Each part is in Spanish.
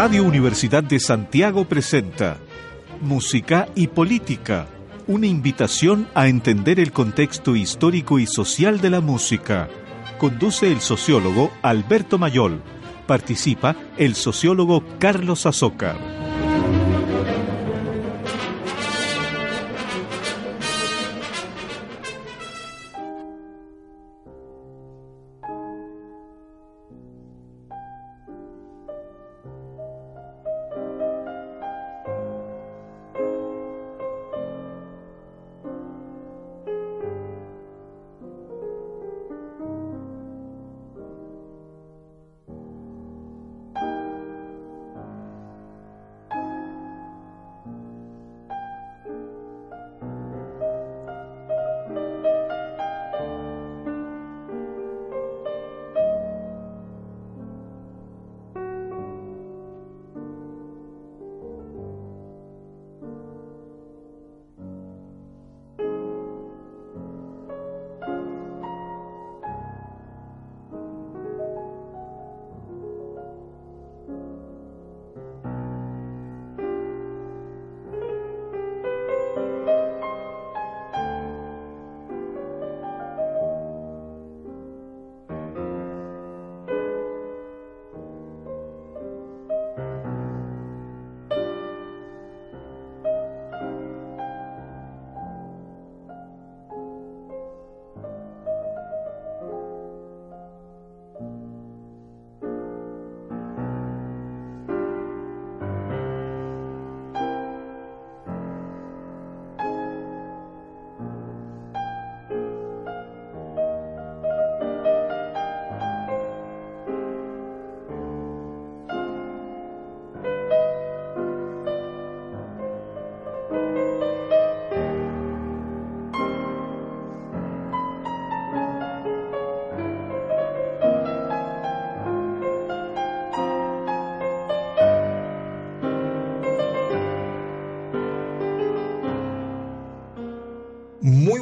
Radio Universidad de Santiago presenta Música y Política, una invitación a entender el contexto histórico y social de la música. Conduce el sociólogo Alberto Mayol. Participa el sociólogo Carlos Azócar.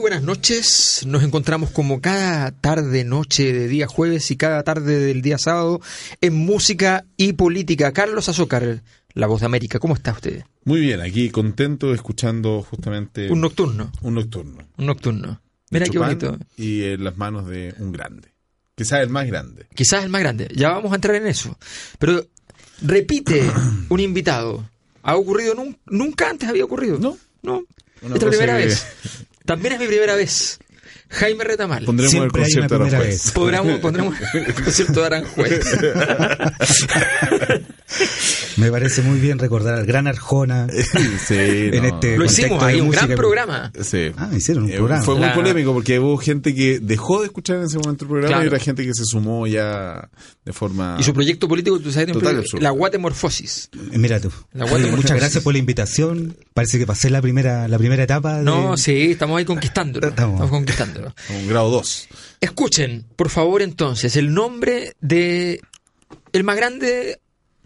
Buenas noches, nos encontramos como cada tarde, noche de día jueves y cada tarde del día sábado en música y política. Carlos Azócar, la voz de América, ¿cómo está usted? Muy bien, aquí contento escuchando justamente... Un nocturno. Un nocturno. Un nocturno. Mira qué bonito. Y en las manos de un grande. Quizás el más grande. Quizás el más grande, ya vamos a entrar en eso. Pero repite un invitado. ¿Ha ocurrido nun- nunca antes había ocurrido? No. No. Una es la primera que- vez. También es mi primera vez. Jaime Retamal. Pondremos Siempre hay el concierto una de primera Aranjuez. vez. Podremos, pondremos el concierto de Aranjuez. Me parece muy bien recordar al gran Arjona. sí, En no. este- Lo contexto hicimos, hay un gran programa. Sí. Ah, hicieron un Eh, programa. Fue muy La- polémico porque hubo gente que dejó de escuchar en ese momento el programa Claro. y otra gente que se sumó ya de forma... Y su proyecto político, tú sabes, Total la Guatemorfosis. Eh, Mira tú. La muchas gracias por la invitación. Parece que pasé la primera, la primera etapa. de- No, sí, estamos ahí conquistándolo. Estamos. Estamos Un grado 2. Escuchen, por favor, entonces, el nombre de el más grande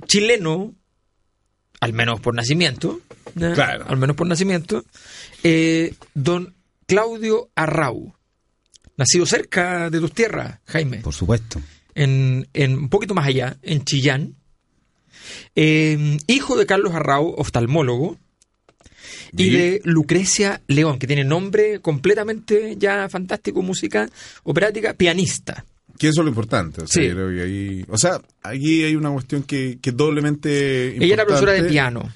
chileno, al menos por nacimiento. Claro. al menos por nacimiento, eh, don Claudio Arrau, nacido cerca de tus tierras, Jaime, Por supuesto. en, en un poquito más allá, en Chillán, eh, hijo de Carlos Arrau, oftalmólogo, y Y- de Lucrecia León, que tiene nombre completamente ya fantástico, música operática, pianista. Que eso es lo importante. O sea, Sí. creo que ahí... O sea, aquí hay una cuestión que, que es doblemente Ella era profesora de importante. piano.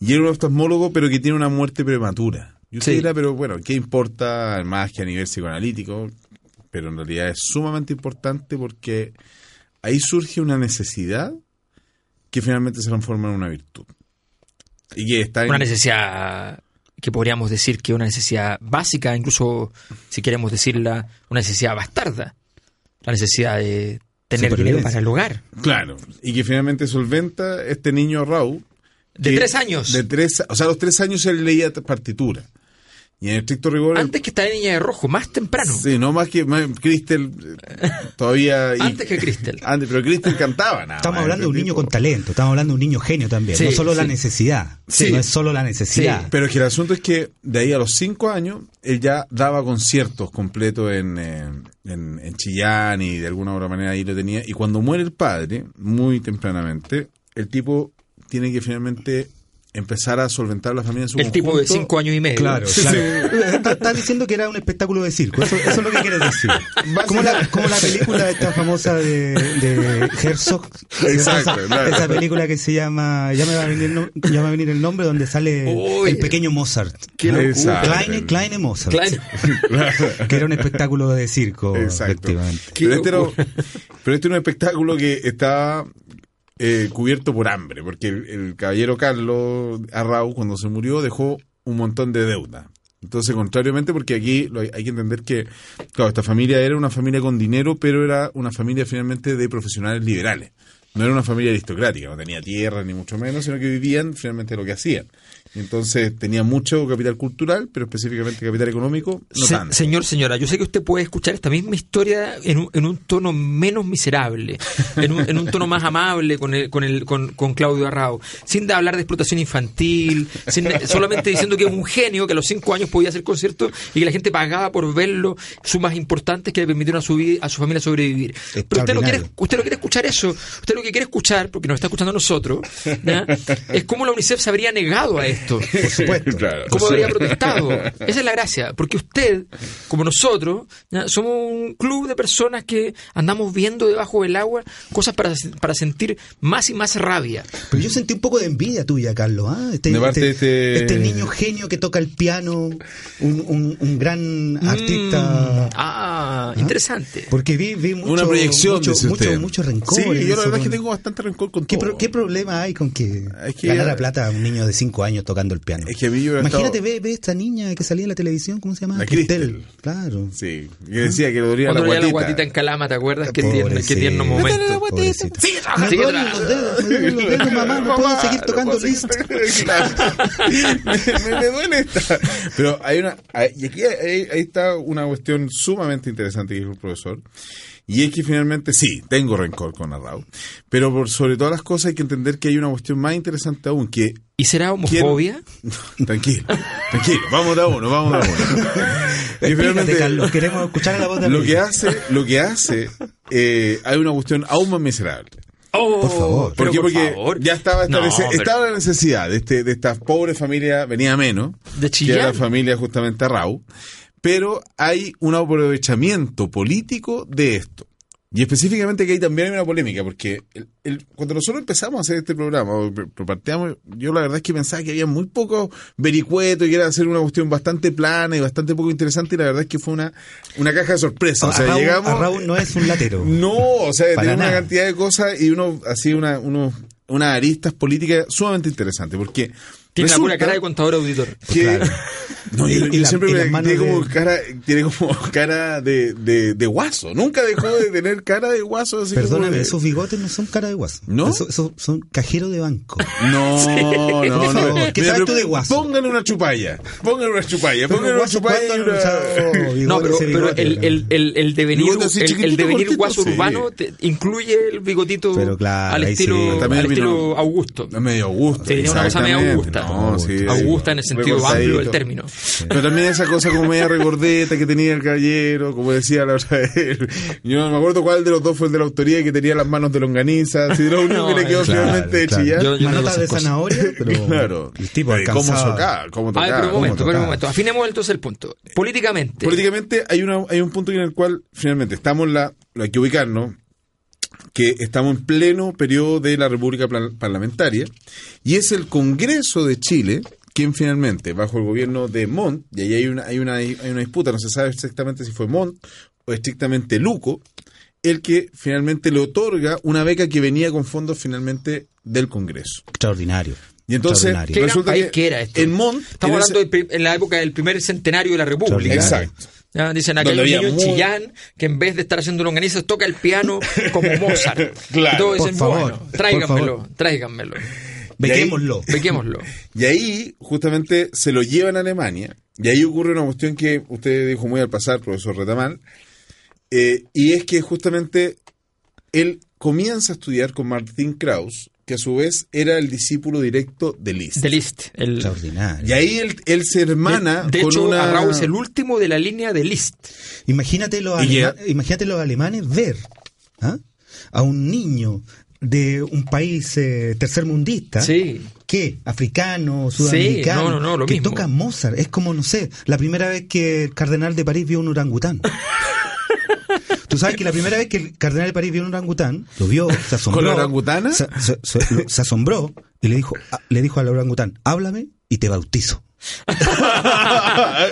Y era un oftalmólogo, pero que tiene una muerte prematura. Y usted Sí. dirá, pero bueno, ¿qué importa más que a nivel psicoanalítico? Pero en realidad es sumamente importante porque ahí surge una necesidad que finalmente se transforma en una virtud. Y que está en... Una necesidad que podríamos decir que una necesidad básica, incluso si queremos decirla, una necesidad bastarda. La necesidad de tener dinero para el hogar. Claro, y que finalmente solventa este niño Raúl. De tres años. De tres, o sea, a los tres años él leía partitura. Y en estricto rigor. el- Antes que esta niña de rojo, más temprano. Sí, no más que más, Cristel eh, todavía. y- Antes que Cristel. Antes, pero Cristel cantaba nada. Estamos más, hablando de un niño con talento, estamos hablando de un niño genio también. Sí, no solo la necesidad. Sí. No es solo la necesidad. Sí, Pero es que el asunto es que de ahí a los cinco años él ya daba conciertos completos en, eh, en, en Chillán y de alguna u otra manera ahí lo tenía. Y cuando muere el padre, muy tempranamente, el tipo tiene que finalmente empezar a solventar la familia en su El tipo de conjunto. cinco años y medio. Claro, claro. Está- Estás diciendo que era un espectáculo de circo. Eso, eso es lo que quieres decir. Como la, como la película esta famosa de, de Herzog. Exacto, esa, claro. esa película que se llama Ya me va a venir ya me va a venir el nombre, donde sale Uy. el pequeño Mozart. Qué ¿no? locura. Kleine, Kleine Mozart. Claro. Que era un espectáculo de circo, Exacto. efectivamente. Pero este, era, pero este era un espectáculo que estaba eh, cubierto por hambre, porque el, caballero Carlos Arrau, cuando se murió, dejó un montón de deuda. Entonces, contrariamente, porque aquí lo hay, hay que entender que, claro, esta familia era una familia con dinero, pero era una familia finalmente de profesionales liberales. No era una familia aristocrática, no tenía tierra ni mucho menos, sino que vivían finalmente lo que hacían. Entonces tenía mucho capital cultural, pero específicamente capital económico, no Se- tanto. señor, señora, yo sé que usted puede escuchar esta misma historia en un, en un tono menos miserable, en un, en un tono más amable con, el, con, el, con, con Claudio Arrao, sin de hablar de explotación infantil, sin- solamente diciendo que es un genio, que a los cinco años podía hacer conciertos y que la gente pagaba por verlo, sumas importantes que le permitieron a su, a su familia sobrevivir. Pero usted no, quiere, usted no quiere escuchar eso, usted lo que quiere escuchar, porque nos está escuchando a nosotros, es cómo la UNICEF se habría negado a esto. Por supuesto. Claro. ¿Cómo habría protestado? Esa es la gracia, porque usted, como nosotros, ¿ya? somos un club de personas que andamos viendo debajo del agua cosas para, para sentir más y más rabia. Pero yo sentí un poco de envidia tuya, Carlos. ¿ah? Este, De parte este- de este- este niño genio que toca el piano, un, un- un gran artista. Mm, ah, interesante. Porque vi, vi mucho, una proyección, mucho, dice mucho, usted. mucho rencor. Sí, yo la verdad es que con- tengo bastante rencor con ¿Qué, todo. qué problema hay con que, Es que ganara ya- plata a un niño de 5 años tocando el piano? Es que a mí yo hubiera Imagínate, estado- ve, ve esta niña que salía en la televisión, ¿cómo se llama? La Cristel. Claro. Sí, que decía que le dolía Cuando la veía la guatita. guatita en Calama, ¿te acuerdas? Qué tierno, qué tierno momento. Pobrecito. Sigue Me trabajando, sigue duelen los trabajando. dedos, me duelen los dedos, mamá, no puedo seguir tocando puedo Liszt. seguir- Claro. me, me- me duele esta. Pero hay una, hay- y aquí hay- ahí está una cuestión sumamente interesante que dijo el profesor. Y es que finalmente sí, tengo rencor con Arrau. Pero por sobre todas las cosas hay que entender que hay una cuestión más interesante aún, que ¿Y será homofobia? tranquilo, tranquilo, vamos de a uno, vamos de a uno. Y finalmente- Carlos, queremos escuchar la voz de lo que hace, lo que hace, eh, hay una cuestión aún más miserable. Oh, Por favor. ¿Por qué? por Porque favor. ya estaba, esta No, nece- pero- estaba la necesidad de, este, de esta pobre familia, venía menos, De que era la familia justamente Arrau, pero hay un aprovechamiento político de esto. Y específicamente que ahí también hay una polémica, porque el- el- cuando nosotros empezamos a hacer este programa, o partíamos, yo la verdad es que pensaba que había muy pocos vericuetos y que era hacer una cuestión bastante plana y bastante poco interesante, y la verdad es que fue una, una caja de sorpresa. O sea, Raúl, llegamos. a Raúl no es un latero. No, o sea, tiene una cantidad de cosas y uno, así, una, unos, unas aristas políticas sumamente interesantes, porque. Tiene la resulta pura cara de contador auditor. que- Claro. No, Y- yo y la- siempre y me tiene como de- cara, tiene como cara de, de, de guaso. Nunca dejó de tener cara de guaso. Así como Perdóname, de- esos bigotes no son cara de guaso. ¿No? Eso- Esos son cajero de banco. No, no, Por no. favor, ¿qué Mira, sabes tú de guaso? Póngale una chupalla. Póngale una chupalla. Pero Póngale una chupalla. ¿cuándo y han una- usado bigote, No, pero, el, el, el, el devenir, el, el chiquitito, devenir cortito, guaso sí. urbano te- incluye el bigotito Pero claro, al sí. estilo, También al estilo Augusto. Medio Augusto. Sí, una cosa medio exactamente. Augusta. No, sí, Augusta en el sentido amplio del término. Pero también esa cosa como media regordeta que tenía el caballero, como decía la otra vez. Yo no me acuerdo cuál de los dos fue el de la autoría y que tenía las manos de longaniza. Si lo único No, que le quedó claro, finalmente de claro. chillar. Yo- yo no Manotas de cosas. zanahoria, pero Claro. el tipo Eh, ¿Cómo alcanzaba... tocaba? ¿Cómo A tocaba? ver, pero un momento, pero un momento. Afinemos entonces el punto. Políticamente, Políticamente hay, una, hay un punto en el cual finalmente estamos la, lo hay que ubicarnos, que estamos en pleno periodo de la República Parlamentaria y es el Congreso de Chile quien finalmente, bajo el gobierno de Montt, y ahí hay una, hay una, hay una disputa, no se sabe exactamente si fue Montt o estrictamente Luco, el que finalmente le otorga una beca que venía con fondos finalmente del Congreso. Extraordinario. Y entonces Extraordinario. ¿qué gran resulta que que era esto? en Montt, Estamos en hablando ese- de pri- en la época del primer centenario de la República. Exacto. Ya, dicen había niño en muy- Chillán que en vez de estar haciendo longaniza toca el piano como Mozart. Claro. Y todos Por dicen, favor, bueno, por tráiganmelo, favor. tráiganmelo. Bequémoslo. Bequémoslo. Y ahí justamente se lo llevan a Alemania. Y ahí ocurre una cuestión que usted dijo muy al pasar, profesor Retamal. eh, y es que justamente él comienza a estudiar con Martin Krauss, que a su vez era el discípulo directo de Liszt. De Liszt. El, Extraordinario. Y ahí él, él se hermana de con hecho, una... Arrau es el último de la línea de Liszt. Imagínate los, alema- imagínate los alemanes ver ¿ah? a un niño de un país eh, tercermundista Sí. que africano, sudamericano, no, no, no, lo que mismo. toca Mozart. Es como, no sé, la primera vez que el cardenal de París vio un orangután. Tú sabes que la primera vez que el cardenal de París vio un orangután, lo vio, se asombró. ¿Con la orangutana? Se, se- se- lo- se asombró y le dijo, a- le dijo al orangután, háblame y te bautizo.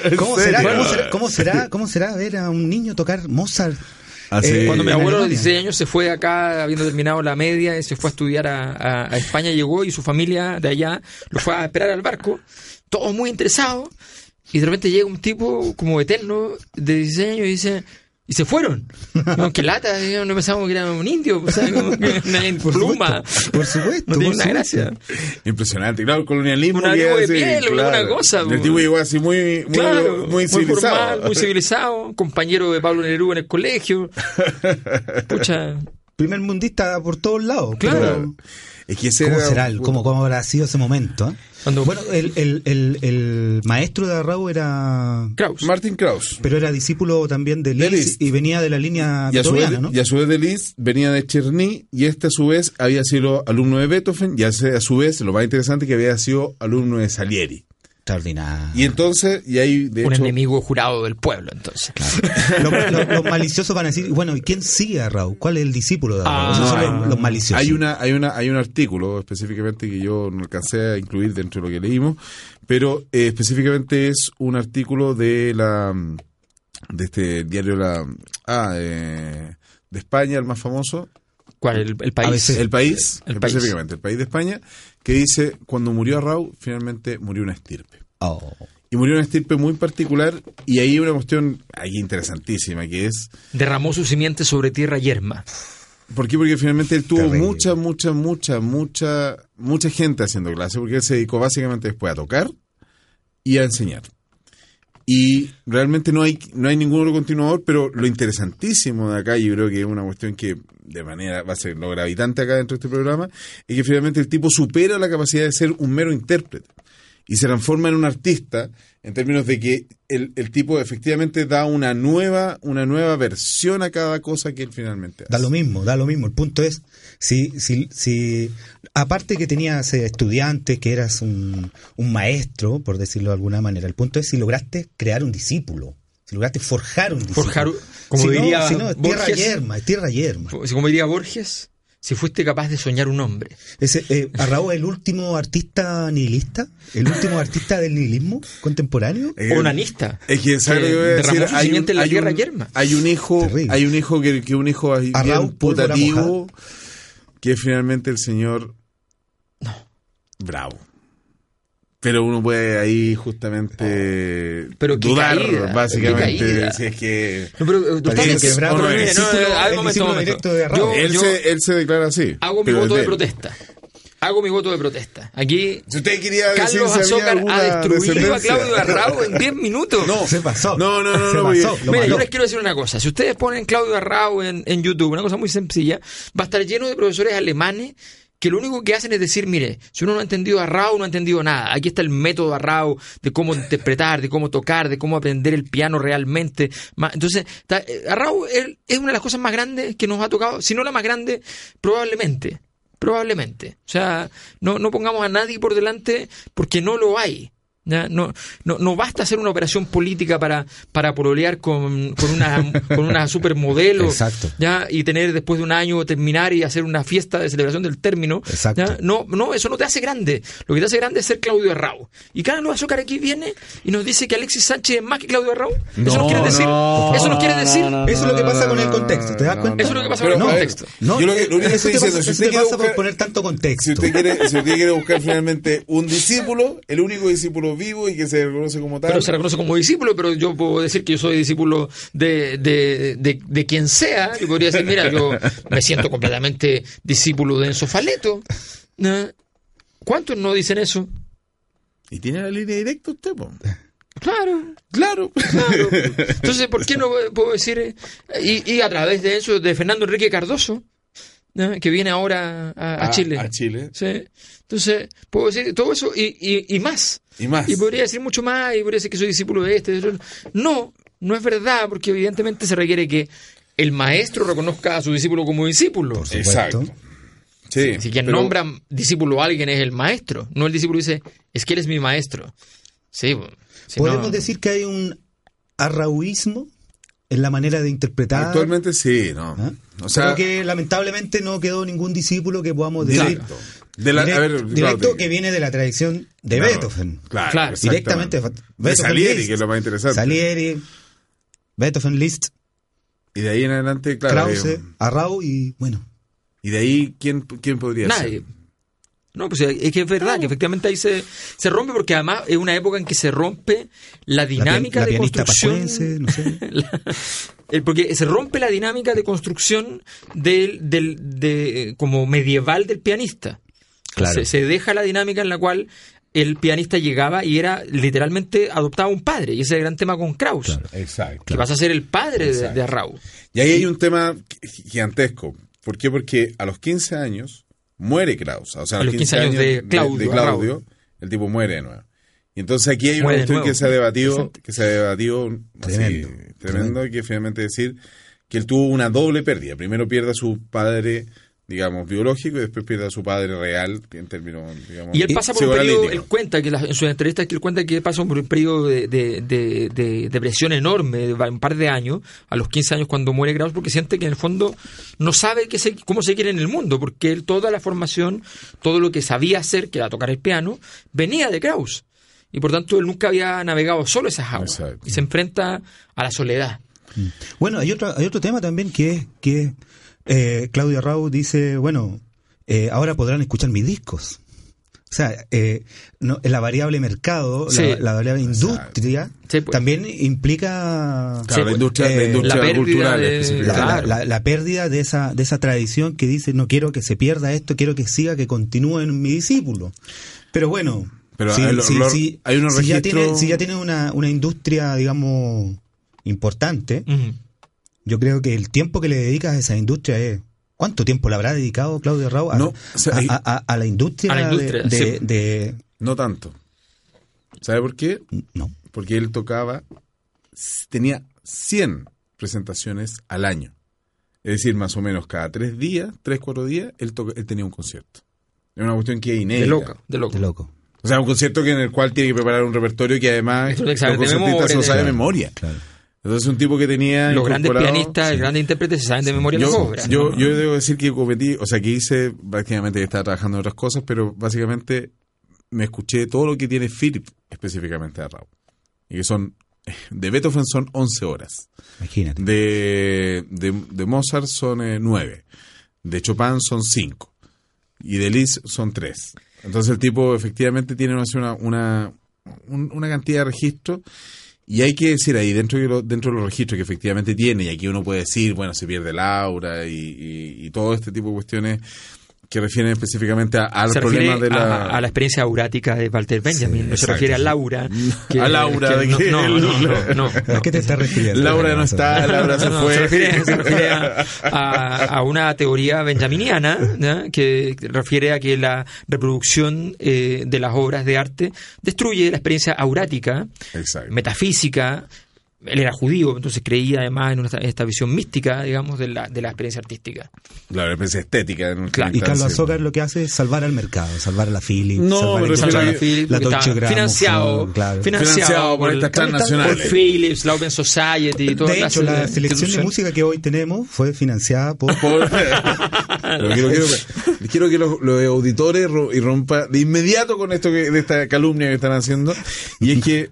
¿En ¿Cómo será, cómo, será, cómo, será, ¿Cómo será ver a un niño tocar Mozart? Así- Eh, Cuando mi abuelo Alemania. 16 años se fue de acá, habiendo terminado la media, y se fue a estudiar a, a- a España, llegó y su familia de allá lo fue a esperar al barco, todos muy interesados, y de repente llega un tipo como eterno de 16 años y dice... Y se fueron. Digo, qué lata, no pensábamos que era un indio, o sea, como que una en Por pluma. supuesto, por supuesto, No tiene una gracia. Impresionante, claro, el colonialismo. Un de así, piel, alguna cosa, El tipo llegó así muy, muy, Claro, muy civilizado. formal, muy civilizado, compañero de Pablo Neruda en el colegio. Pucha, Primer mundista por todos lados. Claro. pero- Es que ese ¿Cómo era será? ¿Cómo, cómo habrá sido ese momento? eh? Cuando- Bueno, el, el, el, el maestro de Arrau era... Kraus. Martin Krauss. Pero era discípulo también de Liszt, Liszt. y venía de la línea Y a, su vez, beethoveniana, ¿no? y a su vez de Liszt venía de Cherny y este a su vez había sido alumno de Beethoven y a su vez, lo más interesante, que había sido alumno de Salieri. Extraordinario. Y entonces, y ahí de un hecho, enemigo jurado del pueblo, entonces. Los, los- los maliciosos van a decir, bueno, ¿y quién sigue a Arrau? ¿Cuál es el discípulo de Arrau? Ah, Esos no, son hay- los, los maliciosos. hay una, hay una, hay un artículo específicamente que yo no alcancé a incluir dentro de lo que leímos, pero eh, específicamente es un artículo de la de este diario la ah, eh, de España, el más famoso, ¿Cuál? El, el país. veces- El país, El país. específicamente, el país de España, que dice, cuando murió Arrau, finalmente murió una estirpe. Oh. Y murió una estirpe muy particular, y ahí hay una cuestión ahí interesantísima, que es, Derramó su simiente sobre tierra yerma. ¿por qué? Porque finalmente él tuvo Terrible. mucha, mucha, mucha, mucha, mucha gente haciendo clase, porque él se dedicó básicamente después a tocar y a enseñar. Y realmente no hay, no hay ningún otro continuador, pero lo interesantísimo de acá, y yo creo que es una cuestión que de manera va a ser lo gravitante acá dentro de este programa, es que finalmente el tipo supera la capacidad de ser un mero intérprete y se transforma en un artista en términos de que el, el tipo efectivamente da una nueva, una nueva versión a cada cosa que él finalmente hace. Da lo mismo, da lo mismo. El punto es, si, si, si aparte que tenías eh, estudiantes, que eras un, un maestro, por decirlo de alguna manera, el punto es si lograste crear un discípulo, si lograste forjar un discípulo. Forjar, como si diría no, si no, es tierra Borges. yerma, es tierra yerma. Como diría Borges, si fuiste capaz de soñar un hombre. Ese, eh, Arrao es el último artista nihilista, el último artista del nihilismo contemporáneo. Eh, Onanista. Es que, ¿sabes Que lo que voy a decir? su Hay un, simiente en la hay tierra un- yerma. hay un hijo, Terrible. hay un hijo que, que un hijo putativo, que es finalmente el señor Bravo. Pero uno puede ahí justamente Pero qué dudar, caída, básicamente, si es que No, pero, eh, doctor, Parece que es- Bravo pero es mire, el no, ver, el un momento, momento. directo de. Yo, él, yo se, él se declara así. hago mi voto de él. protesta. Hago mi voto de protesta. Aquí Si usted quería decir Carlos Azócar ha destruido a. Claudio Arrao en 10 minutos. No, Se pasó. No, no, no, no, pasó. Mira, yo les quiero decir una cosa. Si ustedes ponen Claudio Arrao en, en YouTube, una cosa muy sencilla, va a estar lleno de profesores alemanes que lo único que hacen es decir, mire, si uno no ha entendido a Arrao, no ha entendido nada. Aquí está el método Arrao de cómo interpretar, de cómo tocar, de cómo aprender el piano realmente. Entonces, ta- eh, es es una de las cosas más grandes que nos ha tocado, si no la más grande, probablemente. Probablemente. O sea, no, no pongamos a nadie por delante porque no lo hay. ¿Ya? No, no, no basta hacer una operación política para, para pololear con, con una, con una supermodelo Exacto. ¿ya? y tener después de un año terminar y hacer una fiesta de celebración del término. Exacto. ¿ya? No, no, eso no te hace grande. Lo que te hace grande es ser Claudio Arrao. Y Carlos Azúcar aquí viene y nos dice que Alexis Sánchez es más que Claudio Arrao. ¿Eso nos quiere decir? no, ¿Eso nos quiere decir? Eso es lo que pasa con el contexto, ¿te das cuenta? Eso es lo que pasa Pero, con el contexto. No, Yo lo que- lo único que estoy te pasa, diciendo, si usted pasa por poner tanto contexto. Si usted quiere, si usted quiere buscar finalmente un discípulo, el único discípulo discípulo vivo y que se reconoce como tal. Pero se reconoce como discípulo, pero yo puedo decir que yo soy discípulo de, de, de, de quien sea. Yo podría decir, mira, yo me siento completamente discípulo de Enzo Faleto. ¿Cuántos no dicen eso? Y tiene la línea directa usted, po. Claro, Claro. claro. Entonces, ¿por qué no puedo decir? eh, Y, y a través de eso, de Fernando Enrique Cardoso, ¿no? que viene ahora a, a Chile. A Chile. Sí. Entonces, puedo decir todo eso y, y, y más. Y más. Y podría decir mucho más, y podría decir que soy discípulo de este. de otro. No, no es verdad, porque evidentemente se requiere que el maestro reconozca a su discípulo como discípulo. Por supuesto. Exacto. Sí. Si quien pero- nombra discípulo a alguien es el maestro, no el discípulo dice, es que él es mi maestro. Sí, si Podemos no- decir que hay un arrauismo en la manera de interpretar. Actualmente sí, ¿no? ¿ah? O sea, Pero que lamentablemente no quedó ningún discípulo que podamos decir directo. De la, direct- a ver, directo claro, que viene de la tradición de claro, Beethoven. Claro, Claro. Directamente exactamente. De Beethoven Salieri, Liszt. que es lo más interesante. Salieri, Beethoven, Liszt, Y de ahí en adelante, claro. Krause, eh, Arrau y bueno. y de ahí, ¿quién, quién podría Nadie. ser? No, pues es que es verdad, que efectivamente ahí se, se rompe porque además es una época en que se rompe la dinámica la de construcción. pacuense, no sé. La- el- porque se rompe la dinámica de construcción del, del de, como medieval del pianista. Claro. Se, se deja la dinámica en la cual el pianista llegaba y era literalmente adoptaba un padre. Y ese es el gran tema con Krauss. Claro. Exacto. Que vas a ser el padre de, de Arrau. Y ahí hay un tema gi- gigantesco. ¿Por qué? Porque a los 15 años muere Krauss. O sea, a los 15, años de Claudio, de Claudio, el tipo muere de nuevo. Y entonces aquí hay una cuestión que se ha debatido, que se ha debatido así, Tremendo, tremendo, y que finalmente decir que él tuvo una doble pérdida. Primero pierde a su padre, digamos, biológico y después pierde a su padre real, en términos, digamos, Y él pasa por un periodo, él cuenta que la- en sus entrevistas que él cuenta que pasa por un periodo de, de, de, de depresión enorme, de un par de años, a los 15 años cuando muere Krauss, porque siente que en el fondo no sabe se- cómo se quiere en el mundo, porque él toda la formación, todo lo que sabía hacer, que era tocar el piano, venía de Krauss. Y por tanto él nunca había navegado solo esas aguas. Exacto. Y se enfrenta a la soledad. Bueno, hay otro, hay otro tema también que es que eh, Claudia Rau dice, bueno, eh, ahora podrán escuchar mis discos. O sea, eh, no, la variable mercado, la- Sí. la, variable industria, Sí, pues. también implica Claro, la Sí, industria, la eh, industria la pérdida cultural de- la. Claro. la- la pérdida de esa, de esa tradición que dice, no quiero que se pierda esto, quiero que siga, que continúe en mi discípulo. Pero bueno, Pero si, hay lo- si- lo- si- hay unos si ya tiene, si ya tiene una, una industria, digamos, importante. Yo creo que el tiempo que le dedicas a esa industria es... ¿Cuánto tiempo le habrá dedicado Claudio Rau a, No, o sea, a- hay- a- a- a la industria, A la industria, de, de- sí. de- No tanto. ¿Sabe por qué? No. Porque él tocaba, tenía 100 presentaciones al año. Es decir, más o menos cada tres días, tres, cuatro días, él, toca- él tenía un concierto. Es una cuestión que es inédita. De loco, de loco. De loco. O sea, un concierto que en el cual tiene que preparar un repertorio que además los lo sabe de concertistas lo saben memoria. Claro. Entonces, un tipo que tenía. Los grandes pianistas, Sí. los grandes intérpretes se saben de memoria las Yo, obras. yo, yo debo decir que cometí, o sea, que hice prácticamente que estaba trabajando en otras cosas, pero básicamente me escuché todo lo que tiene Philip específicamente de Raúl. Y que son, de Beethoven son 11 horas. Imagínate. De, de, de Mozart son eh, 9. De Chopin son 5. Y de Liszt son 3. Entonces el tipo efectivamente tiene una, una, un- una cantidad de registros. Y hay que decir ahí, dentro de, lo- dentro de los registros que efectivamente tiene, y aquí uno puede decir, bueno, se pierde el aura y, y- y todo este tipo de cuestiones que refieren específicamente a, a los se refiere problemas de la... a, a la experiencia aurática de Walter Benjamin, no se exacto. refiere a Laura. A Laura, de no, que- no, no, no, no, ¿A qué te estás refiriendo? Laura no está, Laura se No, fue. se refiere, se refiere a, a- a una teoría benjaminiana ¿no? que refiere a que la reproducción eh, de las obras de arte destruye la experiencia aurática, Exacto. metafísica. Él era judío, entonces creía además en una- en esta visión mística, digamos, de la, de la experiencia artística. La experiencia estética. en última Claro. Y Carlos. Azócar lo que hace es salvar al mercado, salvar a la Philips, No, salvar, Salvar a- a Philips, la financiado, claro. financiado, Financiado por el- estas por transnacionales. Philips, la Open Society y toda De hecho, la selección de música que hoy tenemos fue financiada por... Por- quiero, quiero- quiero que los, los auditores irrompa de inmediato con esto que, de esta calumnia que están haciendo. Y es que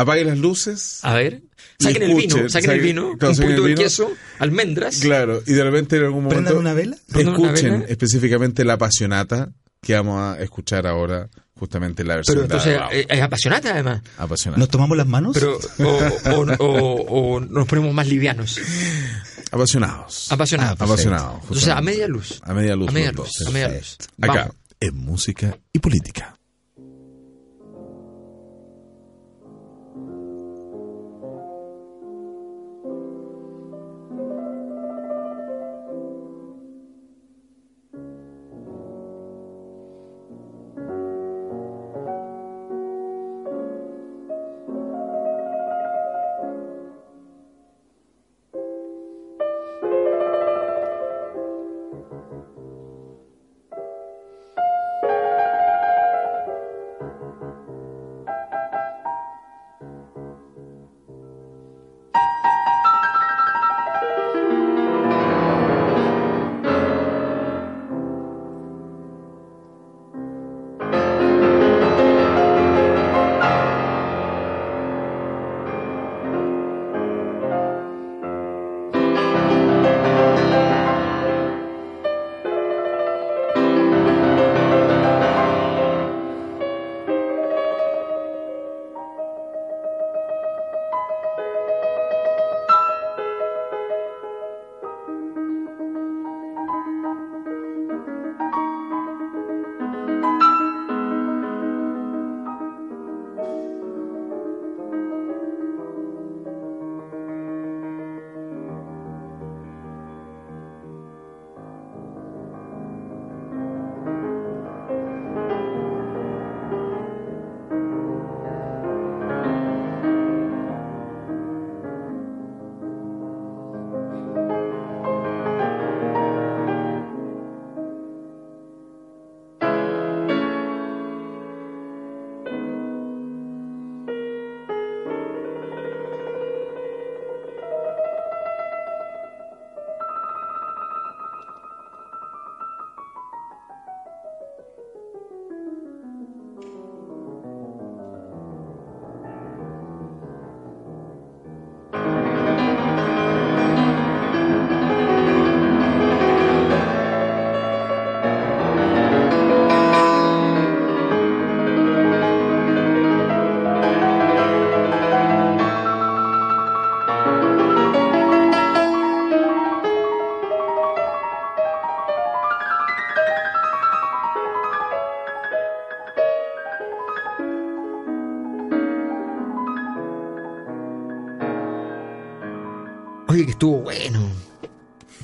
apague las luces. A ver, saquen el escuchen, vino, saquen el saquen- vino, claro, un saquen poquito el de queso, almendras. Claro, y de repente en algún momento Prendan una vela. Prendan una escuchen vela. específicamente la pasionata que vamos a escuchar ahora justamente la versión Pero entonces de Raúl. eh, es apasionante además. Apasionante. ¿Nos tomamos las manos? Pero, o, o- o- o nos ponemos más livianos. Apasionados. Apasionados. Ah. Apasionados. Entonces, a media luz. A media luz. A media luz. A media luz. Acá, Vamos. en música y política.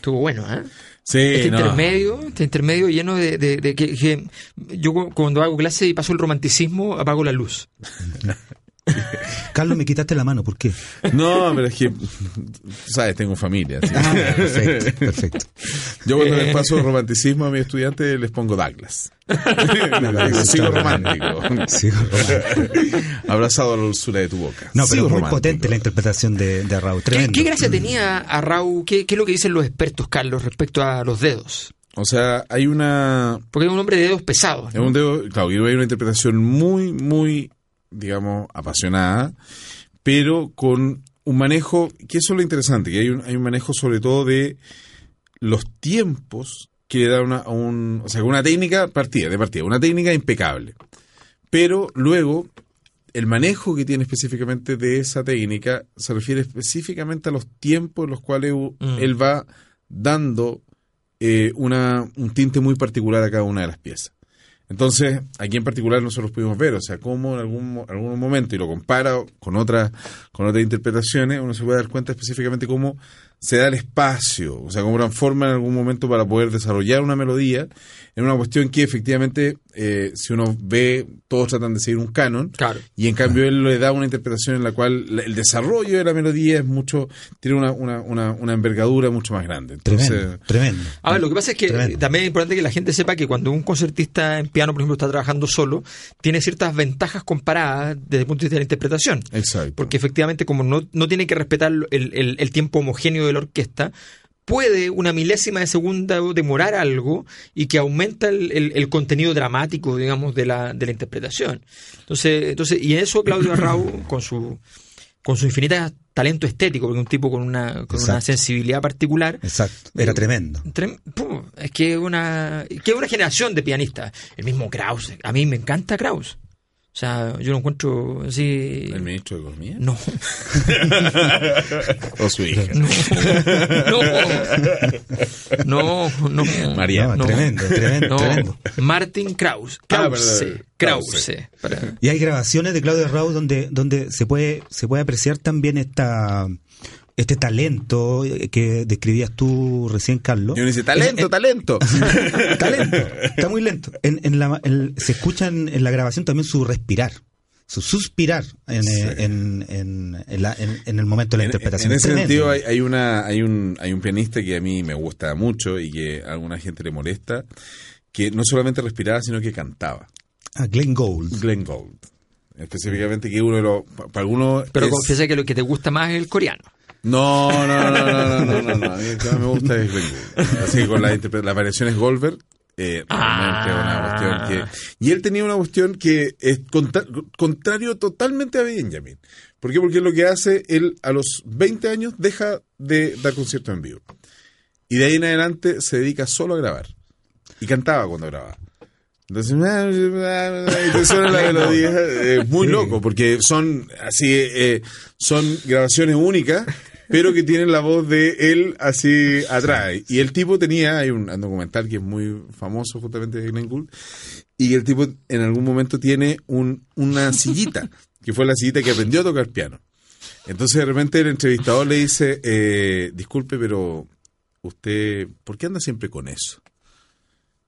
Estuvo bueno, ¿eh? Sí, este no. intermedio, este intermedio lleno de, de- de que, que yo cu- cuando hago clase y paso el romanticismo, apago la luz. Carlos, me quitaste la mano, ¿por qué? No, pero es que, sabes, tengo familia. que- Ah, perfecto, perfecto. Yo cuando Eh. les paso romanticismo a mis estudiantes les pongo Douglas. Les digo, sigo romántico. Sigo romántico. Abrazado a la dulzura de tu boca. No, pero Sigo es muy romántico. potente la interpretación de, de Raúl. ¿Qué, Tremendo. qué gracia tenía a Raúl? ¿Qué, qué es lo que dicen los expertos, Carlos, respecto a los dedos? O sea, hay una Porque es un hombre de dedos pesados. Es ¿no? un dedo, claro, y hay una interpretación muy, muy, digamos, apasionada, pero con un manejo, que eso es lo interesante, que hay un, hay un manejo sobre todo de los tiempos que le da una, a un, o sea, una técnica partida, de partida, una técnica impecable. Pero luego, el manejo que tiene específicamente de esa técnica se refiere específicamente a los tiempos en los cuales Mm. él va dando eh, una, un tinte muy particular a cada una de las piezas. Entonces, aquí en particular nosotros pudimos ver, o sea, cómo en algún, algún momento, y lo compara con otras con otras interpretaciones, uno se puede dar cuenta específicamente cómo se da el espacio, o sea, cómo transforma en algún momento para poder desarrollar una melodía en una cuestión que efectivamente, eh, si uno ve, todos tratan de seguir un canon, Claro. y en cambio él le da una interpretación en la cual la- el desarrollo de la melodía es mucho, tiene una, una, una, una envergadura mucho más grande. Entonces, Tremendo, tremendo. A ver, lo que pasa es que Tremendo. también es importante que la gente sepa que cuando un concertista en piano, por ejemplo, está trabajando solo, tiene ciertas ventajas comparadas desde el punto de vista de la interpretación. Exacto. Porque efectivamente, como no, no tiene que respetar el, el- el tiempo homogéneo de la orquesta, puede una milésima de segundo demorar algo y que aumenta el, el- el contenido dramático, digamos, de la, de la interpretación. Entonces, entonces, y en eso Claudio Arrau, con su con su infinita talento estético, porque un tipo con una, con una sensibilidad particular. Exacto. Era tremendo. Trem- pu, Es que una, que una generación de pianistas. El mismo Kraus. A mí me encanta Kraus. O sea, yo lo encuentro así. ¿El ministro de Economía? No, ¿O su hija? no, no, no. María. No, tremendo, tremendo, No, tremendo. Martin Kraus. Ah, Krause. perdón. Krause. Y hay grabaciones de Claudio Raúl donde, donde se puede, se puede apreciar también esta este talento que describías tú recién, Carlos. Y uno dice, talento, Eh, talento. eh, talento. Está muy lento. En, en la, en- se escucha en, en la grabación también su respirar, su suspirar en, eh, en, en, en la- en- en el momento de la En, interpretación. en Es ese tremendo. sentido hay, hay una hay un hay un pianista que a mí me gusta mucho y que a alguna gente le molesta que no solamente respiraba sino que cantaba Ah, Glenn Gould. Glenn Gould específicamente que uno de los pa- para algunos Pero es- confiesa que lo que te gusta más es el coreano. No no no no no no no, no. a mí el que más me gusta es Glenn así que con la interpre- las variaciones Goldberg eh, realmente Ah. una cuestión que y él tenía una cuestión que es contra- contrario totalmente a Benjamin. ¿por qué? porque lo que hace él a los 20 años deja de dar conciertos en vivo. Y de ahí en adelante se dedica solo a grabar. Y cantaba cuando grababa. Entonces, te suena la melodía, eh, muy loco, porque son así, eh, son grabaciones únicas, pero que tienen la voz de él así atrás. Y el tipo tenía, hay un, documental que es muy famoso justamente de Glenn Gould, y el tipo en algún momento tiene un, una sillita, que fue la sillita que aprendió a tocar piano. Entonces de repente el entrevistador le dice, eh, disculpe, pero usted, ¿por qué anda siempre con eso?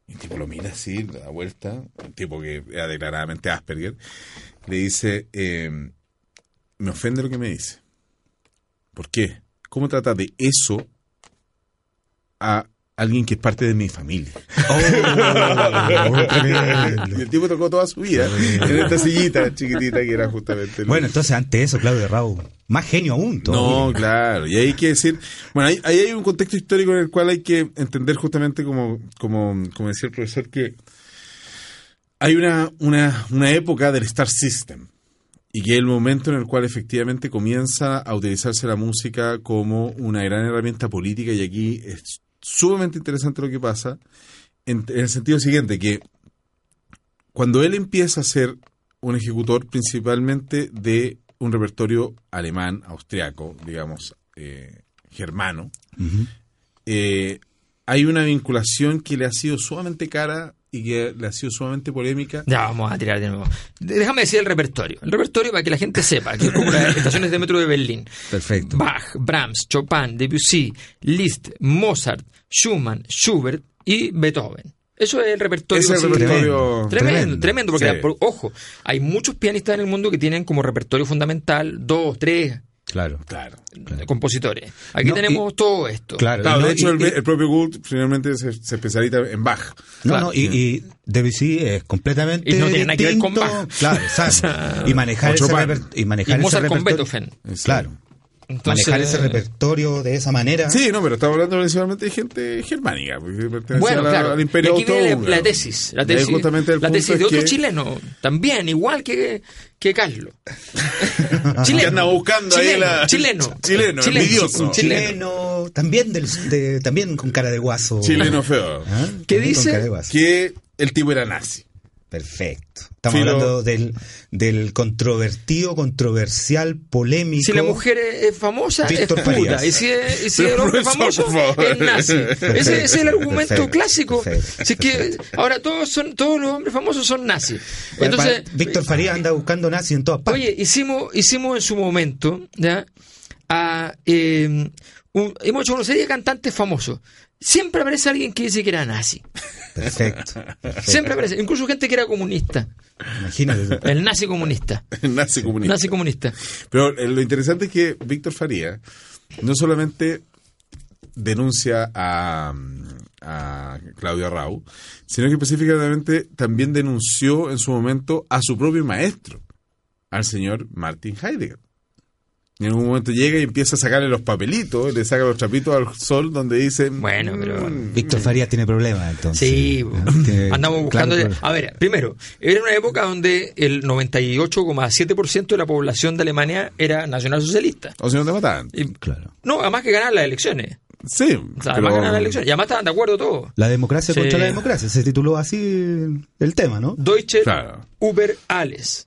Y el tipo lo mira así, da vuelta, un tipo que era declaradamente Asperger, le dice, eh, me ofende lo que me dice. ¿Por qué? ¿Cómo trata de eso a alguien que es parte de mi familia? y el tipo tocó toda su vida en esta sillita chiquitita que era justamente... el- Bueno, entonces ante eso, Claudio Raúl, más genio aún. No, todavía. claro. Y hay que decir, bueno, ahí, ahí hay un contexto histórico en el cual hay que entender justamente como, como, como decía el profesor, que hay una, una, una época del Star System y que es el momento en el cual efectivamente comienza a utilizarse la música como una gran herramienta política y aquí es sumamente interesante lo que pasa en, en el sentido siguiente, que cuando él empieza a ser un ejecutor principalmente de un repertorio alemán, austriaco, digamos, eh, germano, eh, hay una vinculación que le ha sido sumamente cara y que le ha sido sumamente polémica. Ya vamos a tirar de nuevo. Déjame decir el repertorio. El repertorio para que la gente sepa, que es como las estaciones de metro de Berlín. Perfecto. Bach, Brahms, Chopin, Debussy, Liszt, Mozart, Schumann, Schubert y Beethoven. Eso es el repertorio. Es el repertorio. Tremendo, tremendo, Tremendo. porque, Sí. ojo, hay muchos pianistas en el mundo que tienen como repertorio fundamental dos, tres Claro. Claro. compositores. Aquí No, tenemos todo esto. Claro. Claro, no, de hecho, y- el, y- el propio Gould finalmente se, se especializa en Bach. No, Claro. no, y, y Debussy es completamente Y no tiene nada que ver con. Bach. Claro, exacto. y manejar ese, y Y manejar ese Mozart con. Beethoven. Claro. Entonces, manejar ese repertorio de esa manera. Sí, no, pero estamos hablando principalmente de gente germánica, porque pertenece Bueno, la- claro. al Y imperio aquí viene la, la tesis. La ahí tesis, justamente el la punto tesis es de otro que- chileno. También, igual que, que Carlos. Que anda buscando ahí chileno, la- chileno. chileno, envidioso. Un chileno, también del, de- también con cara de guaso. Chileno feo. ¿Ah? ¿Qué También con dice? Que el tipo era nazi. Perfecto. Estamos Filo- hablando del, del controvertido, controversial, polémico. Si la mujer es, es famosa, Víctor es puta. Farías. Y si, es, y si el hombre famoso, es nazi. Ese, ese es el argumento Perfecto, clásico. perfecto, Si es que ahora todos son todos los hombres famosos son nazis. Entonces, Víctor Farías anda buscando nazi en todas partes. Oye, hicimos, hicimos en su momento, ¿ya? A, eh, un- hemos hecho una serie de cantantes famosos. Siempre aparece alguien que dice que era nazi. Perfecto. perfecto. Siempre aparece. Incluso gente que era comunista. Imagínate. El nazi comunista. nazi comunista. Nazi comunista. Pero eh, lo interesante es que Víctor Faría no solamente denuncia a, a Claudio Rau, sino que específicamente también denunció en su momento a su propio maestro, al señor Martin Heidegger. Y en un momento llega y empieza a sacarle los papelitos, le saca los trapitos al sol donde dice... Bueno, pero... "Mm, Víctor Farías tiene problemas, entonces. Sí, Tiene- andamos buscando. claro, claro. A ver, primero, era una época donde el 98,7% de la población de Alemania era nacionalsocialista. O si no te mataban. Y- Claro. no, además que ganar las elecciones. Sí, O sea, pero- además ganar las elecciones. Y además estaban de acuerdo todos. La democracia Sí. contra la democracia. Se tituló así el tema, ¿no? Deutsche Claro. über alles.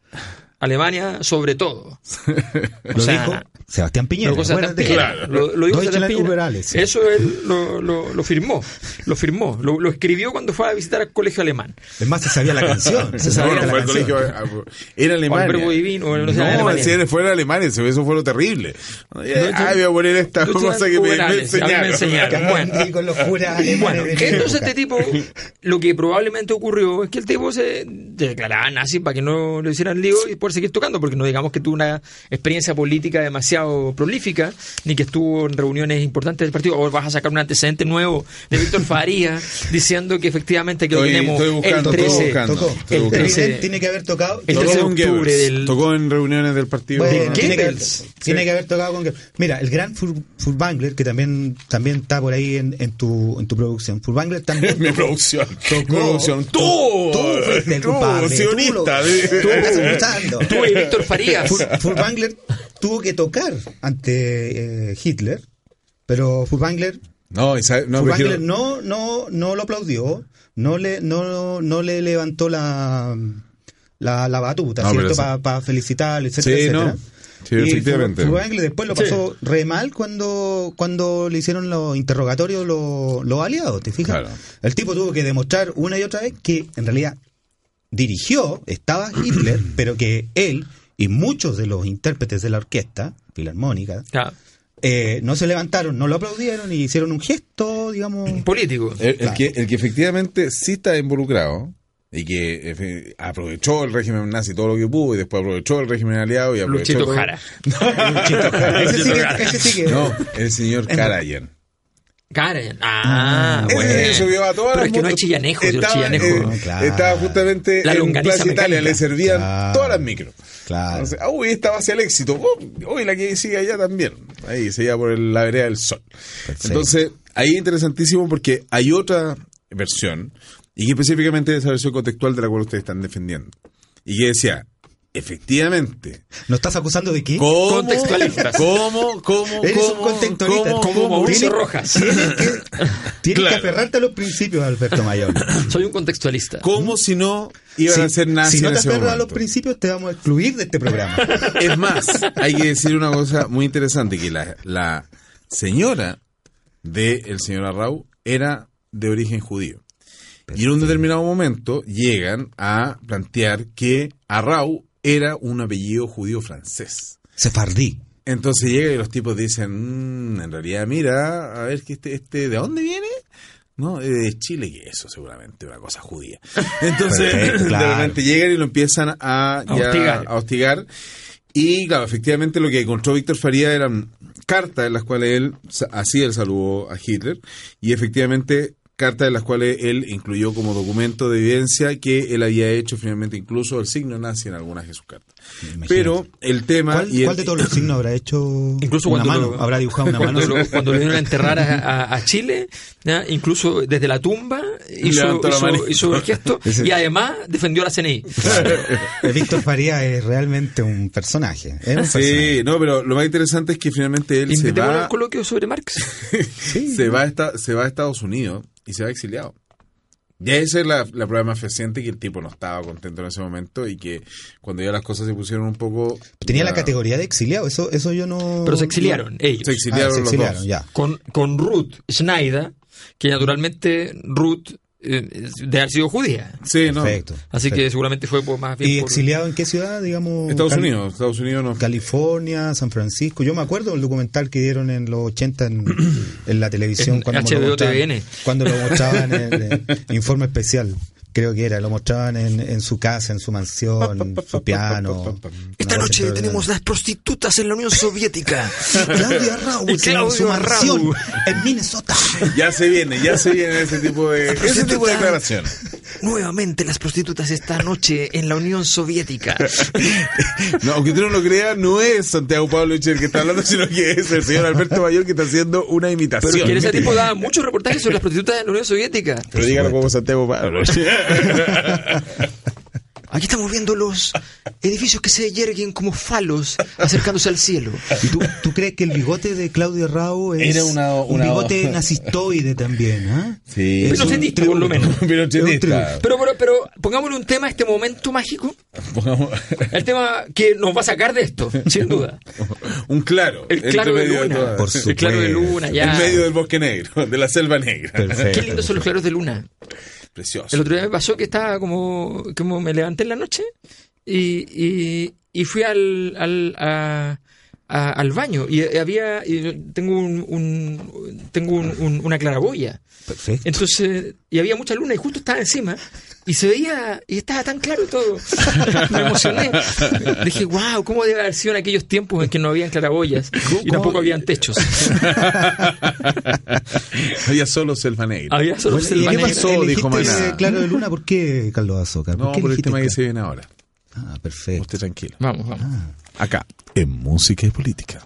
Alemania sobre todo. Lo sea, dijo Sebastián Piñera. Lo, dijo Sebastián acuérdate. Piñera. Claro. Lo- lo dijo Sebastián Piñera. Eso él lo, lo- lo firmó. Lo firmó. Lo, lo escribió cuando fue a visitar al colegio alemán. Es más, se sabía la canción. Se sabía No, sabía no la fue canción. colegio. Era Alemania. El divino, o no no, si era fuera de Alemania, eso fue lo terrible. Ay, voy a poner esta cosa que me, me me enseñaron. Que Bueno. con los Entonces época. este tipo, lo que probablemente ocurrió es que el tipo se declaraba nazi para que no le hicieran lío y poder seguir tocando, porque no digamos que tuvo una experiencia política demasiado prolífica, ni que estuvo en reuniones importantes del partido, o vas a sacar un antecedente nuevo de Víctor Faría diciendo que efectivamente que lo Estoy- tenemos estoy buscando, el estoy 13, buscando. Tocó. Estoy el buscando. 13 Evidente, tiene que haber tocado. El Tocó 13 de con octubre del- Tocó en reuniones del partido. Bueno, ¿De tiene, que, Goebbels? tiene que haber tocado con. Mira, el gran Fur- Furtwängler, que también, también está por ahí en, en tu, en tu producción. Furtwängler también. Mi producción. Mi producción. Tú, Tú fuiste el tú, culpable. sionista. Tú, lo- tú estás escuchando. Tú y Víctor Farías. Fur- Furtwängler tuvo que tocar ante eh, Hitler, pero Furtwängler, No, sabe- no, no, no, no lo aplaudió, no le, no, no le levantó la, la, la batuta, No, ¿cierto? Para felicitarlo, etcétera, Sí, etcétera. no. Sí, y efectivamente. Fur- Furtwängler después lo Sí. pasó re mal cuando, cuando le hicieron los interrogatorios los, los aliados, ¿te fijas? Claro. El tipo tuvo que demostrar una y otra vez que en realidad dirigió, estaba Hitler, pero que él y muchos de los intérpretes de la orquesta filarmónica Claro, eh, no se levantaron, no lo aplaudieron y hicieron un gesto, digamos. político. El, el que, el que efectivamente sí está involucrado y que aprovechó el régimen nazi todo lo que pudo y después aprovechó el régimen aliado y aprovechó Luchito todo- Jara. ese, sí que, ese sí que- No, el señor Karajan. Karen. Ah, Ese bueno. se subió a todas Pero las es que no motos. chillanejo, Estaba, chillanejo. eh, No, claro. estaba justamente La en Plaza Italia, mecánica. le servían Claro. todas las micros. Claro. Entonces, ah, uy, esta va hacia el éxito. Oh, uy, la que sigue allá también. Ahí se iba por el- la vereda del sol. Perfecto. Entonces, ahí es interesantísimo porque hay otra versión, y que específicamente es esa versión contextual de la cual ustedes están defendiendo. Y que decía, efectivamente, ¿Nos estás acusando de qué? ¿cómo? Contextualistas. ¿Cómo? ¿Cómo? Eres un ¿Cómo? contextualista. ¿Cómo? Como Mauricio Tienes- Rojas. Tienes que, tienes Claro. que aferrarte a los principios, Alberto Mayor. Soy un contextualista. ¿Cómo si no iban a ser nazis si no te aferras a los principios, te vamos a excluir de este programa. Es más, hay que decir una cosa muy interesante, que la, la señora del señor Arrau era de origen judío. Y en un determinado momento llegan a plantear que Arrau era un apellido judío francés. Sefardí. Entonces llega y los tipos dicen, "Mm, en realidad, mira, a ver que este, este, ¿de dónde viene? No, Eh, de Chile, que eso seguramente una cosa judía. Entonces, Perfecto, de repente llegan y lo empiezan a, ya hostigar. a hostigar. Y claro, efectivamente lo que encontró Víctor Faría eran cartas en las cuales él hacía el saludo a Hitler y efectivamente cartas en las cuales él incluyó como documento de evidencia que él había hecho finalmente incluso el signo nazi en algunas de sus cartas. Imagínate. Pero el tema... ¿Cuál, y el- cuál de todos los signos habrá hecho Incluso una cuando mano? lo- ¿Habrá dibujado una cuando mano? Lo, cuando lo vinieron a enterrar a, a- a Chile, ¿ya? incluso desde la tumba hizo, hizo- manito. hizo el gesto Ese- y además defendió a la CNI. Eh, Víctor Faría es realmente un personaje. Es un personaje. Sí, no, pero lo más interesante es que finalmente él se va, coloquio sobre Marx. se, va a esta- se va a Estados Unidos y se va exiliado. Ya esa es la, la prueba más fehaciente que el tipo no estaba contento en ese momento y que cuando ya las cosas se pusieron un poco... Tenía la categoría de exiliado, eso, eso yo no... Pero se exiliaron ellos. Se exiliaron Ah, se los exiliaron, dos. ya. Con, con Ruth Schneider, que naturalmente Ruth de haber sido judía. Sí, no. Perfecto. Así que seguramente fue por más bien ¿Y por- exiliado en qué ciudad, digamos? Estados Unidos, Estados Unidos no. California, San Francisco. Yo me acuerdo del documental que dieron en los 80 en, en la televisión. En cuando HBO lo mostraban, TVN. Cuando lo mostraban en el informe especial. Creo que era, lo mostraban en, en su casa, en su mansión, su piano. Esta noche tenemos las prostitutas en la Unión Soviética. Claudia Raúl en su mansión en Minnesota. Ya se viene, ya se viene ese tipo de, ese tipo de declaración. nuevamente las prostitutas esta noche en la Unión Soviética. No, aunque usted no lo crea, no es Santiago Pablo el que está hablando, sino que es el señor Alberto Mayor que está haciendo una imitación. Pero que ese tipo daba muchos reportajes sobre las prostitutas en la Unión Soviética. Pero dígalo como Santiago Pablo. Aquí estamos viendo los edificios que se yerguen como falos acercándose al cielo. ¿Y tú, tú crees que el bigote de Claudio Rao es Era una- un una- bigote nazistoide también? ¿ah? Sí. Es un Pinochetista, por lo menos. Pinochetista. Pero, pero, pero pongámosle un tema a este momento mágico. Pongamos- El tema que nos va a sacar de esto, sin duda. Un claro. El claro de luna. todas. Por El claro de luna, ya. En medio del bosque negro, de la selva negra. Perfecto. Qué lindos son los claros de luna. Precioso. El otro día me pasó que estaba como, como me levanté en la noche y, y, y fui al, al, a- a- al baño y había y tengo un, un- tengo un- un- una claraboya Perfecto. entonces y había mucha luna y justo estaba encima y se veía y estaba tan claro todo me emocioné dije wow cómo debe haber sido en aquellos tiempos en que no habían claraboyas y tampoco habían techos Había solo selva negra. había solo Bueno, ¿y selva qué pasó? Dijo Maná. Claro de Luna, ¿por qué, Carlos Azócar? ¿Por No, qué por el tema que se viene ahora. Ah, perfecto. Usted tranquilo. vamos vamos Acá, en Música y Política.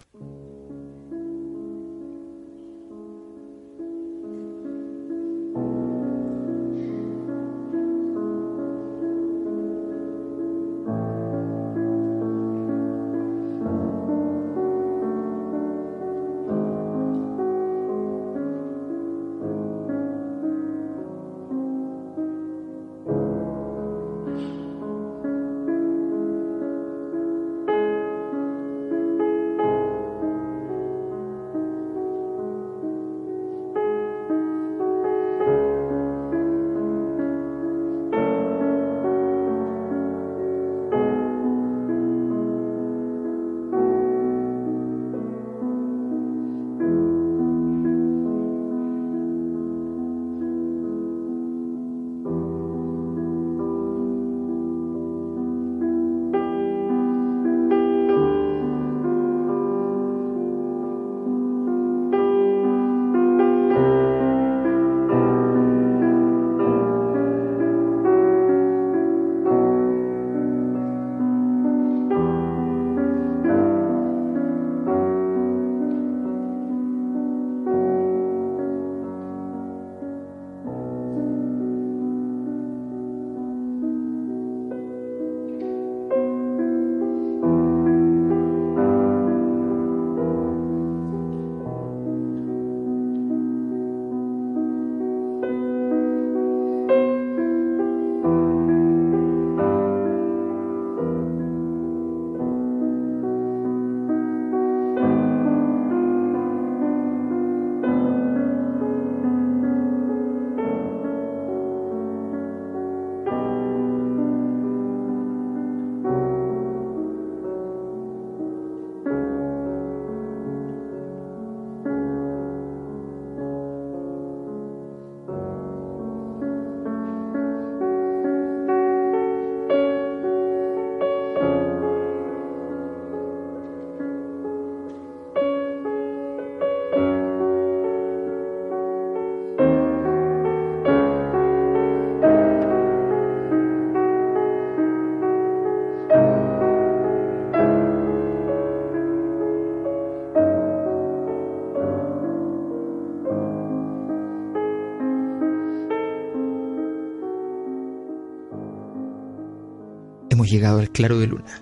Llegado al claro de luna.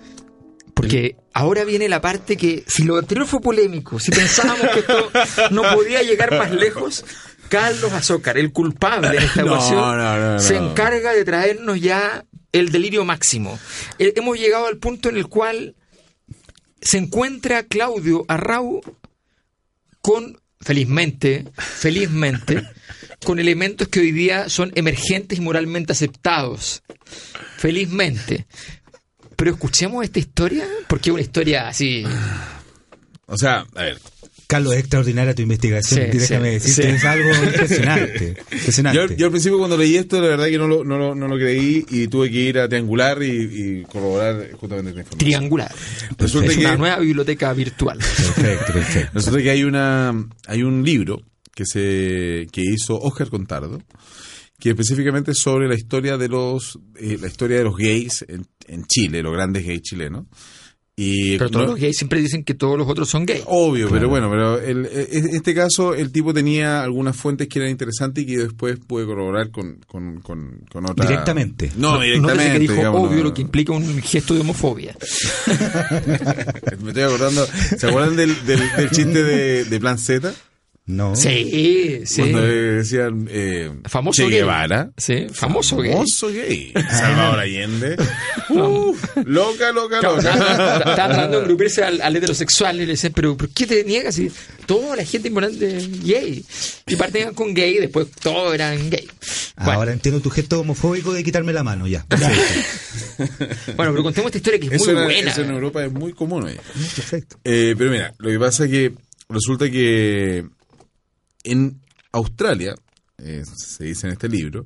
Porque ahora viene la parte que, si lo anterior fue polémico, si pensábamos que esto no podía llegar más lejos, Carlos Azócar, el culpable en esta ecuación, no, no, no. se encarga de traernos ya el delirio máximo. Eh, Hemos llegado al punto en el cual se encuentra Claudio Arrau con, felizmente, felizmente, con elementos que hoy día son emergentes y moralmente aceptados. Felizmente. Pero escuchemos esta historia, porque es una historia así. O sea, a ver, Carlos, es extraordinaria tu investigación. Sí, Déjame sí, decirte, sí. es algo impresionante. impresionante. Yo, yo al principio cuando leí esto, la verdad que no lo, no lo, no lo creí y tuve que ir a triangular y, y corroborar justamente esta información. Triangular. Resulta Es una que, nueva biblioteca virtual. Perfecto, perfecto. resulta que hay una hay un libro que se que hizo Oscar Contardo que específicamente es sobre la historia de los eh, la historia de los gays en, en Chile, los grandes gays chilenos. Y Pero todos no- los gays siempre dicen que todos los otros son gays. Obvio, pero bueno, pero el- e- en este caso el tipo tenía algunas fuentes que eran interesantes y que después pude corroborar con, con, con, con otra... Directamente. No, Nótese directamente. que dijo digamos, obvio, no. lo que implica un gesto de homofobia. Me estoy acordando, ¿se acuerdan del, del, del chiste de, de Plan Z? No. Sí, sí. Cuando decían eh, Famoso Che gay. Guevara. Sí, famoso gay. Famoso gay. Salvador Allende. Uh, loca, loca, loca. Estaba tratando de engrupirse al, al heterosexual y le decían, pero ¿por qué te niegas? Y toda la gente importante es gay. Y partían con gay y después todos eran gay. Bueno, Ahora entiendo tu gesto homofóbico de quitarme la mano, ya. Perfecto. bueno, pero contemos esta historia que es Eso, muy era- buena. eso en Europa es muy común. oye. Perfecto. Eh, pero mira, lo que pasa es que resulta que en Australia, eh, se dice en este libro,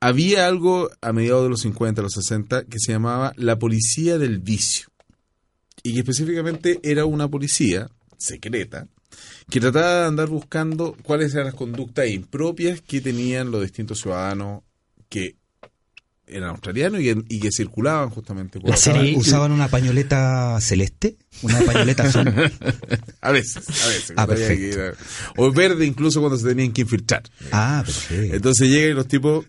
había algo a mediados de los 50, los 60, que se llamaba la policía del vicio. Y que específicamente era una policía secreta que trataba de andar buscando cuáles eran las conductas impropias que tenían los distintos ciudadanos que eran australianos y, que- y que circulaban justamente por La Australia. serie- ¿Usaban una pañoleta celeste? ¿Una pañoleta azul? A veces, a veces. Ah, perfecto. que o verde incluso cuando se tenían que infiltrar. Ah, perfecto. Entonces llegan los tipos,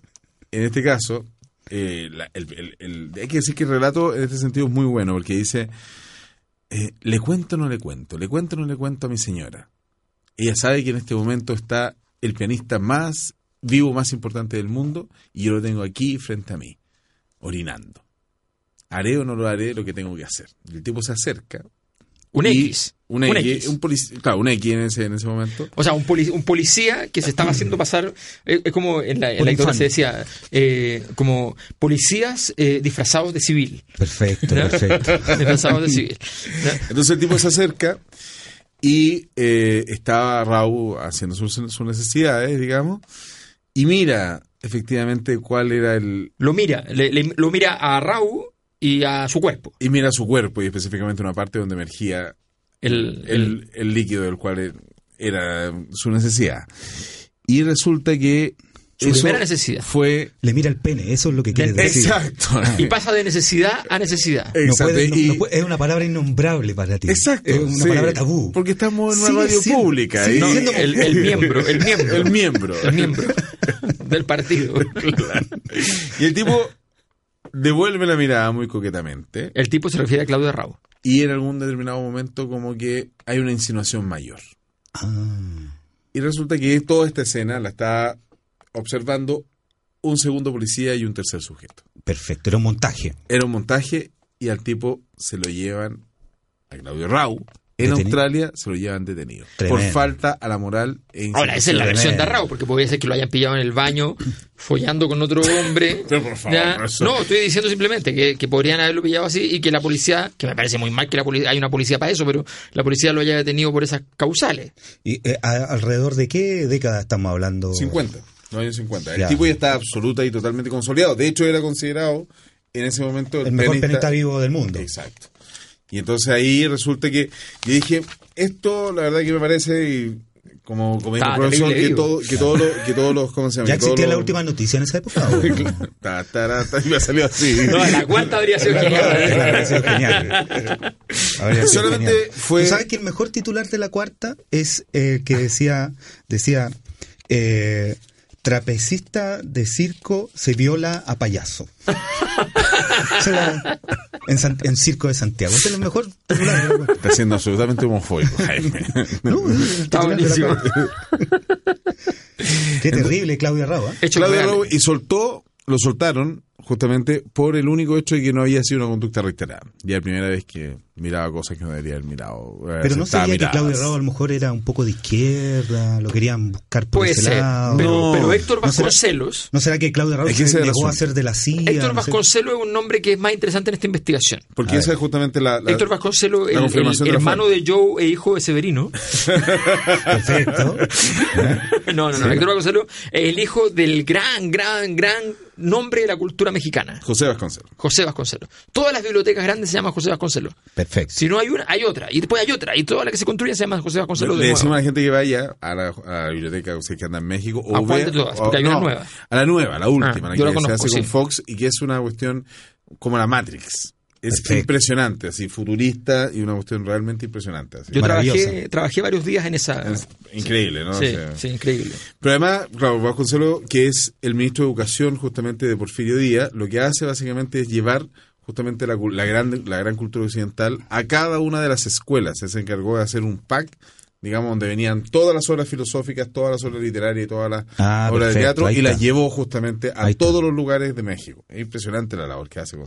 en este caso, eh, la- el- el- el- hay que decir que el relato en este sentido es muy bueno, porque dice, eh, le cuento o no le cuento, le cuento o no le cuento a mi señora. Ella sabe que en este momento está el pianista más vivo, más importante del mundo, y yo lo tengo aquí frente a mí, orinando. ¿Haré o no lo haré lo que tengo que hacer? El tipo se acerca. Un y- X. Un Un X. X. Un polic- claro, un X en ese, en ese momento. O sea, un, poli- un policía que se estaba haciendo pasar, eh, es como en la, en la se decía, eh, como policías eh, disfrazados de civil. Perfecto, ¿no? perfecto. disfrazados de civil. ¿no? Entonces el tipo se acerca y eh, estaba Raúl haciendo sus, sus necesidades, digamos, y mira efectivamente cuál era el... Lo mira, le- le- lo mira a Raúl y a su cuerpo. Y mira su cuerpo y específicamente una parte donde emergía El, el- el, el líquido del cual era su necesidad. Y resulta que... Su eso primera necesidad. Fue... Le mira el pene, eso es lo que quiere decir. Exacto. y pasa de necesidad a necesidad. No Exacto, puede- no- y- no puede- es una palabra innombrable para ti. Exacto. Es una sí, palabra tabú. Porque estamos en una radio pública. y- No, siendo el, el miembro, el miembro. El miembro. El miembro del partido. Y el tipo devuelve la mirada muy coquetamente El tipo se refiere a Claudio Raúl. y en algún determinado momento como que hay una insinuación mayor. Ah, Y resulta que toda esta escena la está observando un segundo policía y un tercer sujeto. perfecto, era un montaje. Era un montaje y al tipo se lo llevan a Claudio Rau. En Australia se lo llevan detenido Tremendo. por falta a la moral e Ahora, esa es la versión de. Raúl, porque podría ser que lo hayan pillado en el baño follando con otro hombre. Pero por favor, no, eso- No, estoy diciendo simplemente que, que podrían haberlo pillado así y que la policía, que me parece muy mal que la policía, hay una policía para eso, pero la policía lo haya detenido por esas causales. ¿Y eh, a- alrededor de qué década estamos hablando? 50, los años 50. El Ya. tipo ya está absoluta y totalmente consolidado. De hecho, era considerado en ese momento El mejor pianista vivo del mundo. Exacto. Y entonces ahí resulta que yo dije, esto la verdad que me parece, y como, como dijo el profesor, que, todo, que, todos los, que todos los, ¿cómo se llama? ¿Ya existía la los- última noticia en esa época? o- Ta, ta, y me ha salido así. No, la cuarta habría sido genial. Claro, habría sido genial. Habría sido Solamente genial. fue- ¿Tú sabes que el mejor titular de la cuarta es el que decía, decía eh, trapecista de circo se viola a payaso? En, San- en Circo de Santiago. Ese es el mejor. Está siendo absolutamente homofóbico, Jaime. No, Está buenísimo. Qué terrible, Claudia Rao. ¿eh? Hecho Claudio real. Rau- y soltó, lo soltaron justamente por el único hecho de que no había sido una conducta reiterada. Ya la primera vez que miraba cosas que no debería haber mirado. Pero no sería que. Claudia Rao a lo mejor era un poco de izquierda, lo querían buscar por Puede ese ser. lado. Pero, No. pero Héctor ¿No será- Vasconcelos. ¿No será que Claudia Rao Es que se a ser de la CIA? Héctor no sé? Vasconcelos es un nombre que es más interesante en esta investigación. Porque A esa ver. es justamente la... la- Héctor Vasconcelos, el, el de hermano de Joe e hijo de Severino. Perfecto. No, no, no. Héctor Vasconcelos es el hijo del gran, gran, gran nombre de la cultura mexicana. José Vasconcelos. José Vasconcelos. Todas las bibliotecas grandes se llaman José Vasconcelos. Perfecto. Si no hay una, hay otra. Y después hay otra. Y todas las que se construyen se llaman José Vasconcelos. Le de decimos a la gente que vaya a la, a la biblioteca que anda en México o ¿A cuál de todas? o- hay una nueva. A la nueva, la última, Ah, la yo que la conozco, se hace con. Fox y que es una cuestión como la Matrix. Es Perfecto. impresionante, así futurista y una cuestión realmente impresionante. así. Yo trabajé, trabajé varios días en esa. Es increíble, ¿no? sí, O sea, sí, increíble. Pero además, claro, Vasconcelos, que es el ministro de Educación justamente de Porfirio Díaz, lo que hace básicamente es llevar justamente la, la gran, la gran cultura occidental a cada una de las escuelas. Se encargó de hacer un pack, digamos, donde venían todas las obras filosóficas, todas las obras literarias y todas las Ah, obras de teatro y las llevó justamente a todos los lugares de México. Es impresionante la labor que hace.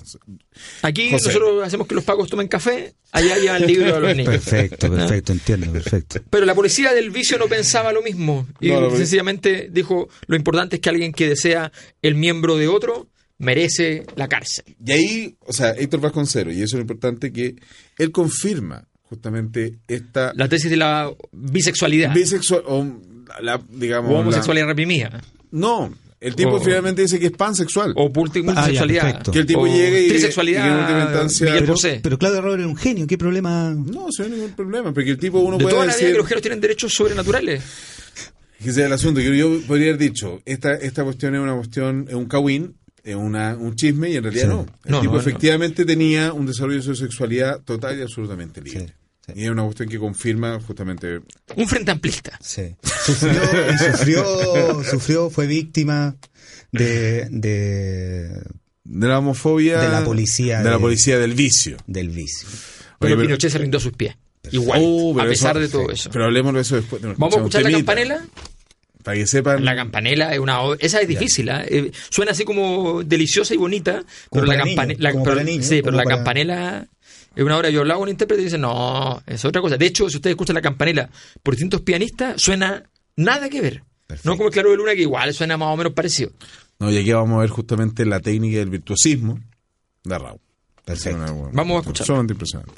Aquí José. nosotros hacemos que los pagos tomen café, allá llevan libros a los niños. Perfecto, perfecto, entiendo, perfecto. Pero la policía del vicio no pensaba lo mismo. Y No, no, sencillamente dijo, lo importante es que alguien que desea el miembro de otro merece la cárcel. Y ahí, o sea, Héctor Vasconcelos, y eso es lo importante, que él confirma justamente esta La tesis de la bisexualidad bisexual, o la, digamos, o la- homosexualidad reprimida No, el tipo O- finalmente dice que es pansexual. o multi- Ah, multisexualidad perfecto. Que el tipo o llegue y- trisexualidad y que en instancia- Pero, pero Claudio Robert era un genio, ¿qué problema? no, no hay ningún problema, porque el tipo uno de puede toda la vida decir... que los géneros tienen derechos sobrenaturales. que ese es el asunto, que yo podría haber dicho, esta, esta cuestión es una cuestión, es un es una, un chisme, y en realidad Sí. no. El No, tipo no, no. efectivamente tenía un desarrollo de su sexualidad total y absolutamente libre. Sí, sí. Y es una cuestión que confirma justamente... Un frente amplista. Sí. Sufrió, y sufrió, sufrió, fue víctima de, de De la homofobia... De la policía De la policía del vicio. del vicio. Pero Oye, pero- Pinochet se rindió a sus pies. Igual, Oh, pero a pesar eso- de todo eso. Pero hablemos de eso después. Vamos a escuchar la campanela. Para que sepan... La campanela es una obra- esa es difícil, ¿ah? Eh, suena así como deliciosa y bonita, Como pero la campanela, sí, pero la para- campanela es una obra. Yo hablaba con un intérprete y dice no, es otra cosa. De hecho, si ustedes escuchan la campanela por distintos pianistas, suena nada que ver. Perfecto. No como el Claro de Luna que igual suena más o menos parecido. No, y aquí vamos a ver justamente la técnica del virtuosismo de Raúl. Perfecto. Es una- Vamos a escuchar. Sumamente impresionante.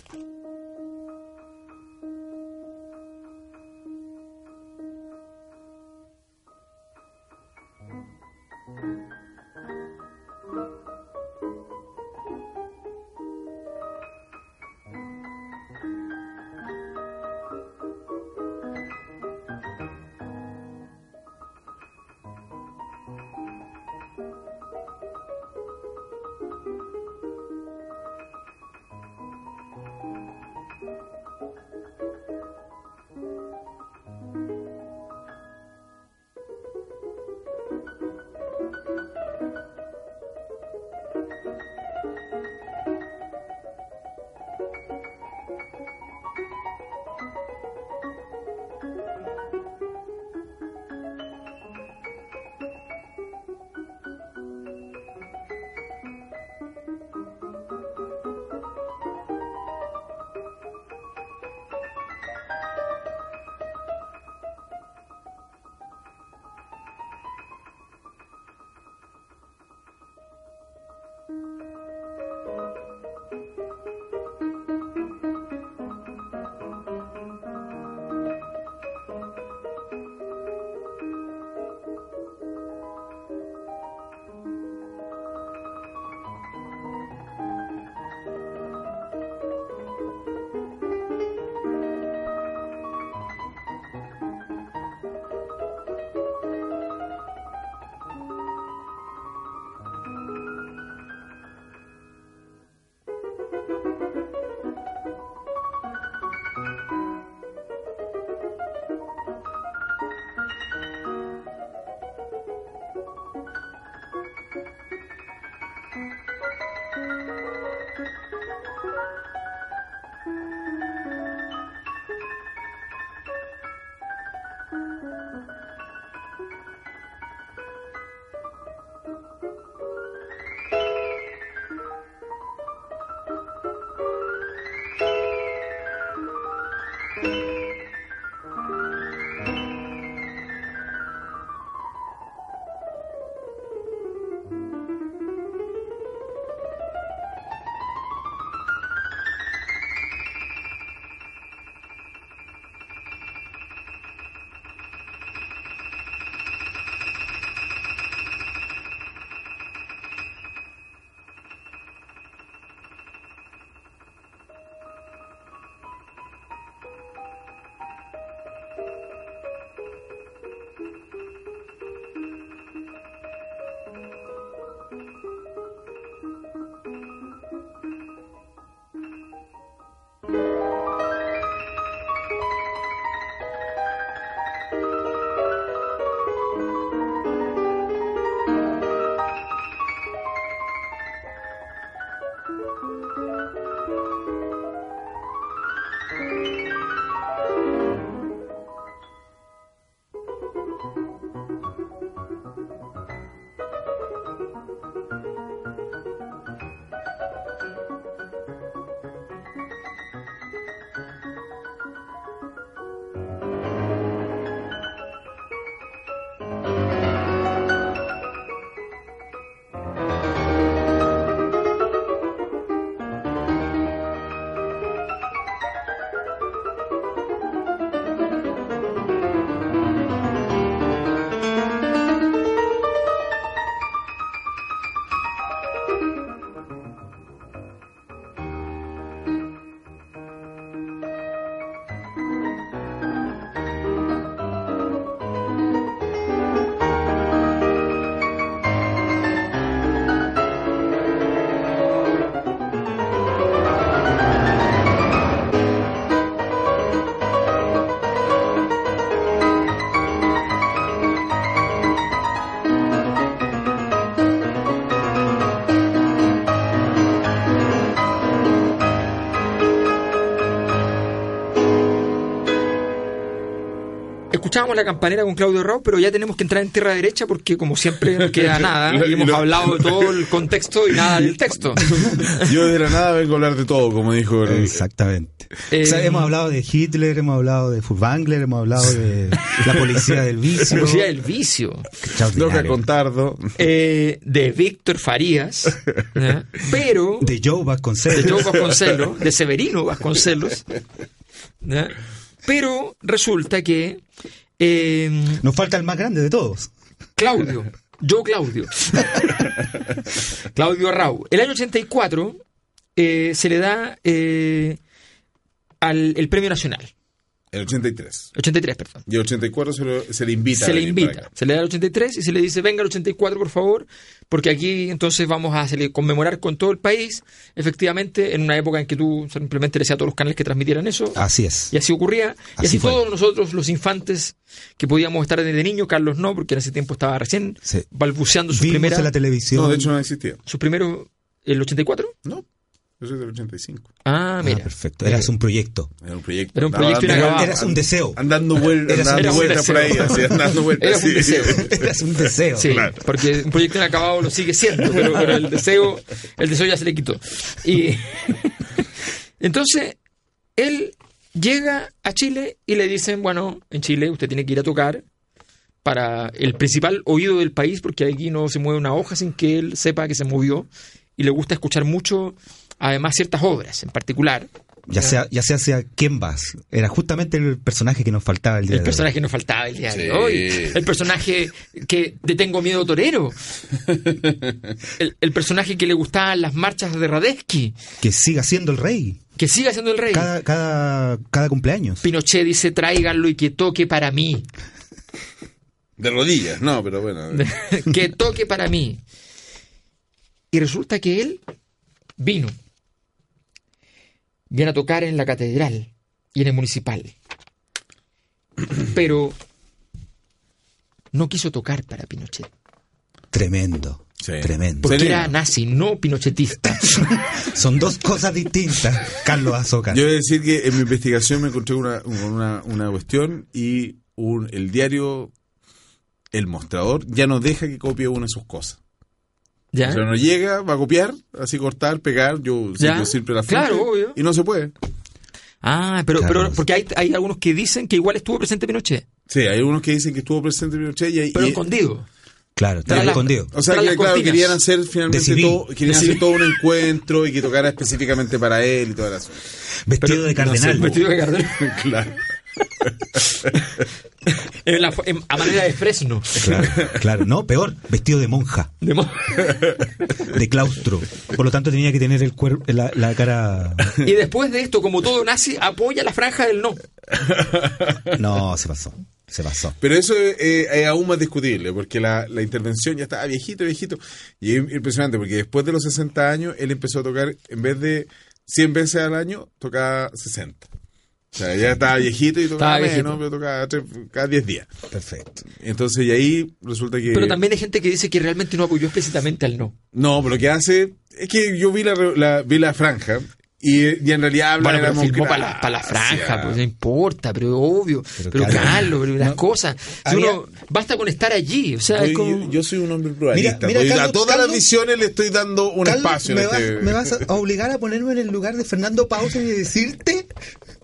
Escuchábamos la campanera con Claudio Raúl, pero ya tenemos que entrar en tierra derecha porque como siempre no queda nada y hemos hablado de todo el contexto y nada del texto. Yo de la nada vengo a hablar de todo, como dijo el... Exactamente. Eh, O sea, hemos hablado de Hitler, hemos hablado de Furtwängler, hemos hablado de la policía del vicio. La policía del vicio. Loca Extraordinario. Contardo. eh, de Víctor Farías, pero De Joe Vasconcelos. de Joe Vasconcelos, de Severino Vasconcelos, ¿ya? pero resulta que eh, Nos falta el más grande de todos. Claudio, yo Claudio, Claudio Rau, el año 84 eh, se le da eh, al el premio nacional, El 83. 83, perdón. Y el 84 se, lo- se le invita. se a le invita, se le da el 83 y se le dice, venga el 84 por favor, porque aquí entonces vamos a hacerle- conmemorar con todo el país, efectivamente, en una época en que tú simplemente le decías a todos los canales que transmitieran eso, Así es. y así ocurría, y Así fue. todos nosotros, los infantes, que podíamos estar desde niño, Carlos no, porque en ese tiempo estaba recién Sí. balbuceando sus Vimos primeras, en la televisión. No, de hecho no existía. sus primeros, el 84. No, yo soy del 85. Ah, Ah, mira. perfecto. Eras un proyecto. Era un proyecto. Era un Andaba proyecto andando- inacabado. Eras un deseo. Andando, Eras- vueltas por ahí, así, andando vueltas. Era un sí. deseo. Eras un deseo. Sí, Claro. porque un proyecto inacabado lo sigue siendo, pero, pero el deseo, el deseo ya se le quitó. Y entonces él llega a Chile y le dicen, bueno, en Chile usted tiene que ir a tocar para el principal oído del país, porque aquí no se mueve una hoja sin que él sepa que se movió y le gusta escuchar mucho, además ciertas obras en particular. Ya sea, ya sea hacia quién vas. Era justamente el personaje que nos faltaba el día El de personaje que nos faltaba el día de hoy. El personaje que de Tengo Miedo Torero. El, el personaje que le gustaban las marchas de Radetzky. hoy. Que siga siendo el rey. Que siga siendo el rey. Cada, cada, cada cumpleaños. Pinochet dice, tráiganlo y que toque para mí. De rodillas, no, pero bueno. que toque para mí. Y resulta que él vino. Viene a tocar en la catedral y en el municipal. Pero no quiso tocar para Pinochet. Tremendo. Sí. Tremendo. Porque Sería. era nazi, no pinochetista. Son dos cosas distintas, Carlos Azócar. Yo he de decir que en mi investigación me encontré una, una, una cuestión y un, el diario El Mostrador ya no deja que copie una de sus cosas. ¿Ya? O sea, no llega, va a copiar, así cortar, pegar, yo ¿Ya? sigo siempre la Claro, fuente, obvio. Y no se puede. Ah, pero, Claro. pero porque hay, hay algunos que dicen que igual estuvo presente Pinochet, Sí, hay unos que dicen que estuvo presente Pinochet y, pero y- escondido. Claro, la- escondido. O sea, que claro, querían hacer finalmente De civil. todo, querían hacer todo un encuentro y que tocara específicamente para él y todas las Vestido de cardenal. Vestido de cardenal. Claro. En la- en- a manera de fresno. Claro, claro. No, peor, vestido de monja, De mo- de claustro. Por lo tanto, tenía que tener el cuerpo, la, la cara. y después de esto, como todo nazi, apoya la franja del no. No, se pasó. Se pasó. Pero eso eh, es aún más discutible, porque la, la intervención ya estaba viejito, viejito. Y es impresionante, porque después de los 60 años, él empezó a tocar, en vez de 100 veces al año, tocaba 60. O sea, ya estaba viejito y tocaba menos, pero tocaba tres- cada 10 días. Perfecto. Entonces, y ahí resulta que... Pero también hay gente que dice que realmente no apoyó explícitamente al no. No, pero lo que hace... Es que yo vi la, la- vi la franja y, y en realidad habla Bueno, de la pero filmó para la, democracia. pa' la franja, pues no importa, pero obvio. Pero, Pero, Carlos, pero las no, cosas. Si había- uno, basta con estar allí. O sea, es Yo, como. yo- yo soy un hombre pluralista. Mira, mira, pues, a Carlos, todas las visiones le estoy dando un Carlos, espacio. ¿me, en vas, este- me vas a obligar a ponerme en el lugar de Fernando Pausa y decirte?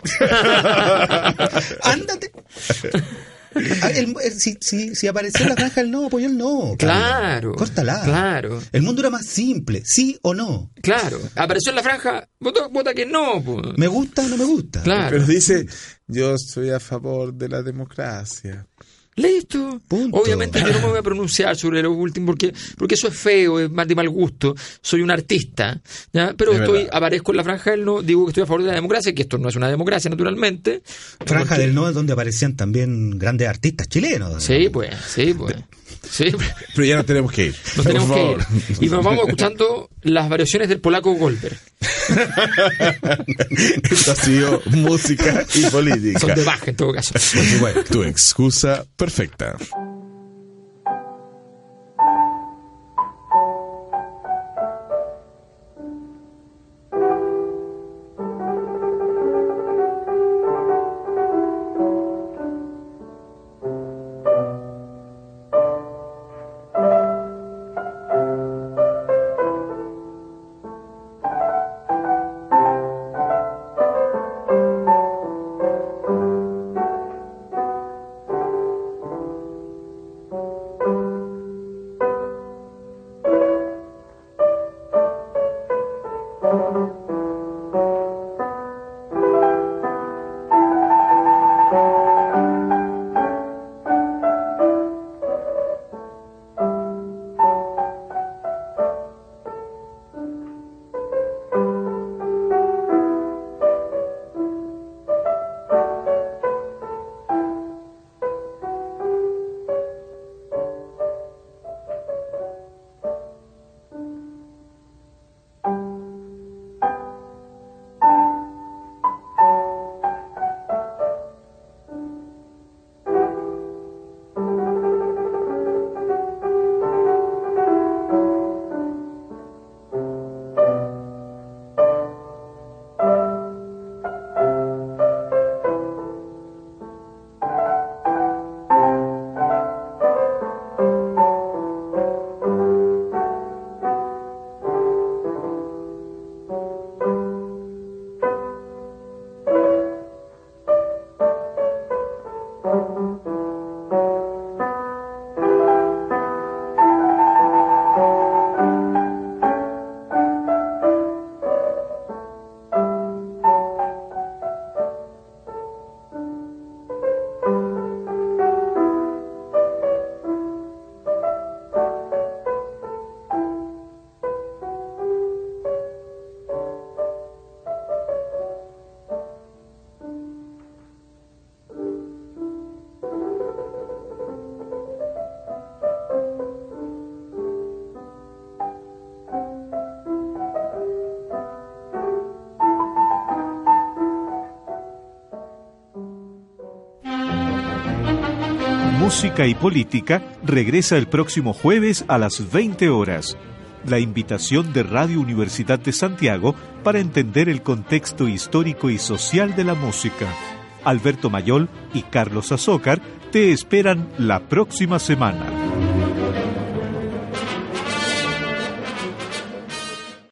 Ándate. Ah, el- el- si, si, si apareció en la franja el no, apoyó el no. Claro. Córtala. Claro. El mundo era más simple, sí o no. Claro. Apareció en la franja, vota, vota que no. pues. ¿Me gusta o no me gusta? Claro. Pero dice, yo soy a favor de la democracia. Listo. Punto. Obviamente yo no me voy a pronunciar sobre lo último porque, porque eso es feo, es más de mal gusto. Soy un artista. ¿ya? Pero Es estoy, verdad. aparezco en la franja del no, digo que estoy a favor de la democracia, que esto no es una democracia, naturalmente. Franja Porque- del no es donde aparecían también grandes artistas chilenos. Sí, pues, sí, pues. Sí. Pero ya nos tenemos que ir. Nos tenemos que ir. Y nos vamos escuchando las variaciones del polaco Goldberg. Esto ha sido música y política. Son de baja en todo caso. Tu excusa perfecta. Música y Política regresa el próximo jueves a las 20 horas. La invitación de Radio Universidad de Santiago para entender el contexto histórico y social de la música. Alberto Mayol y Carlos Azócar te esperan la próxima semana.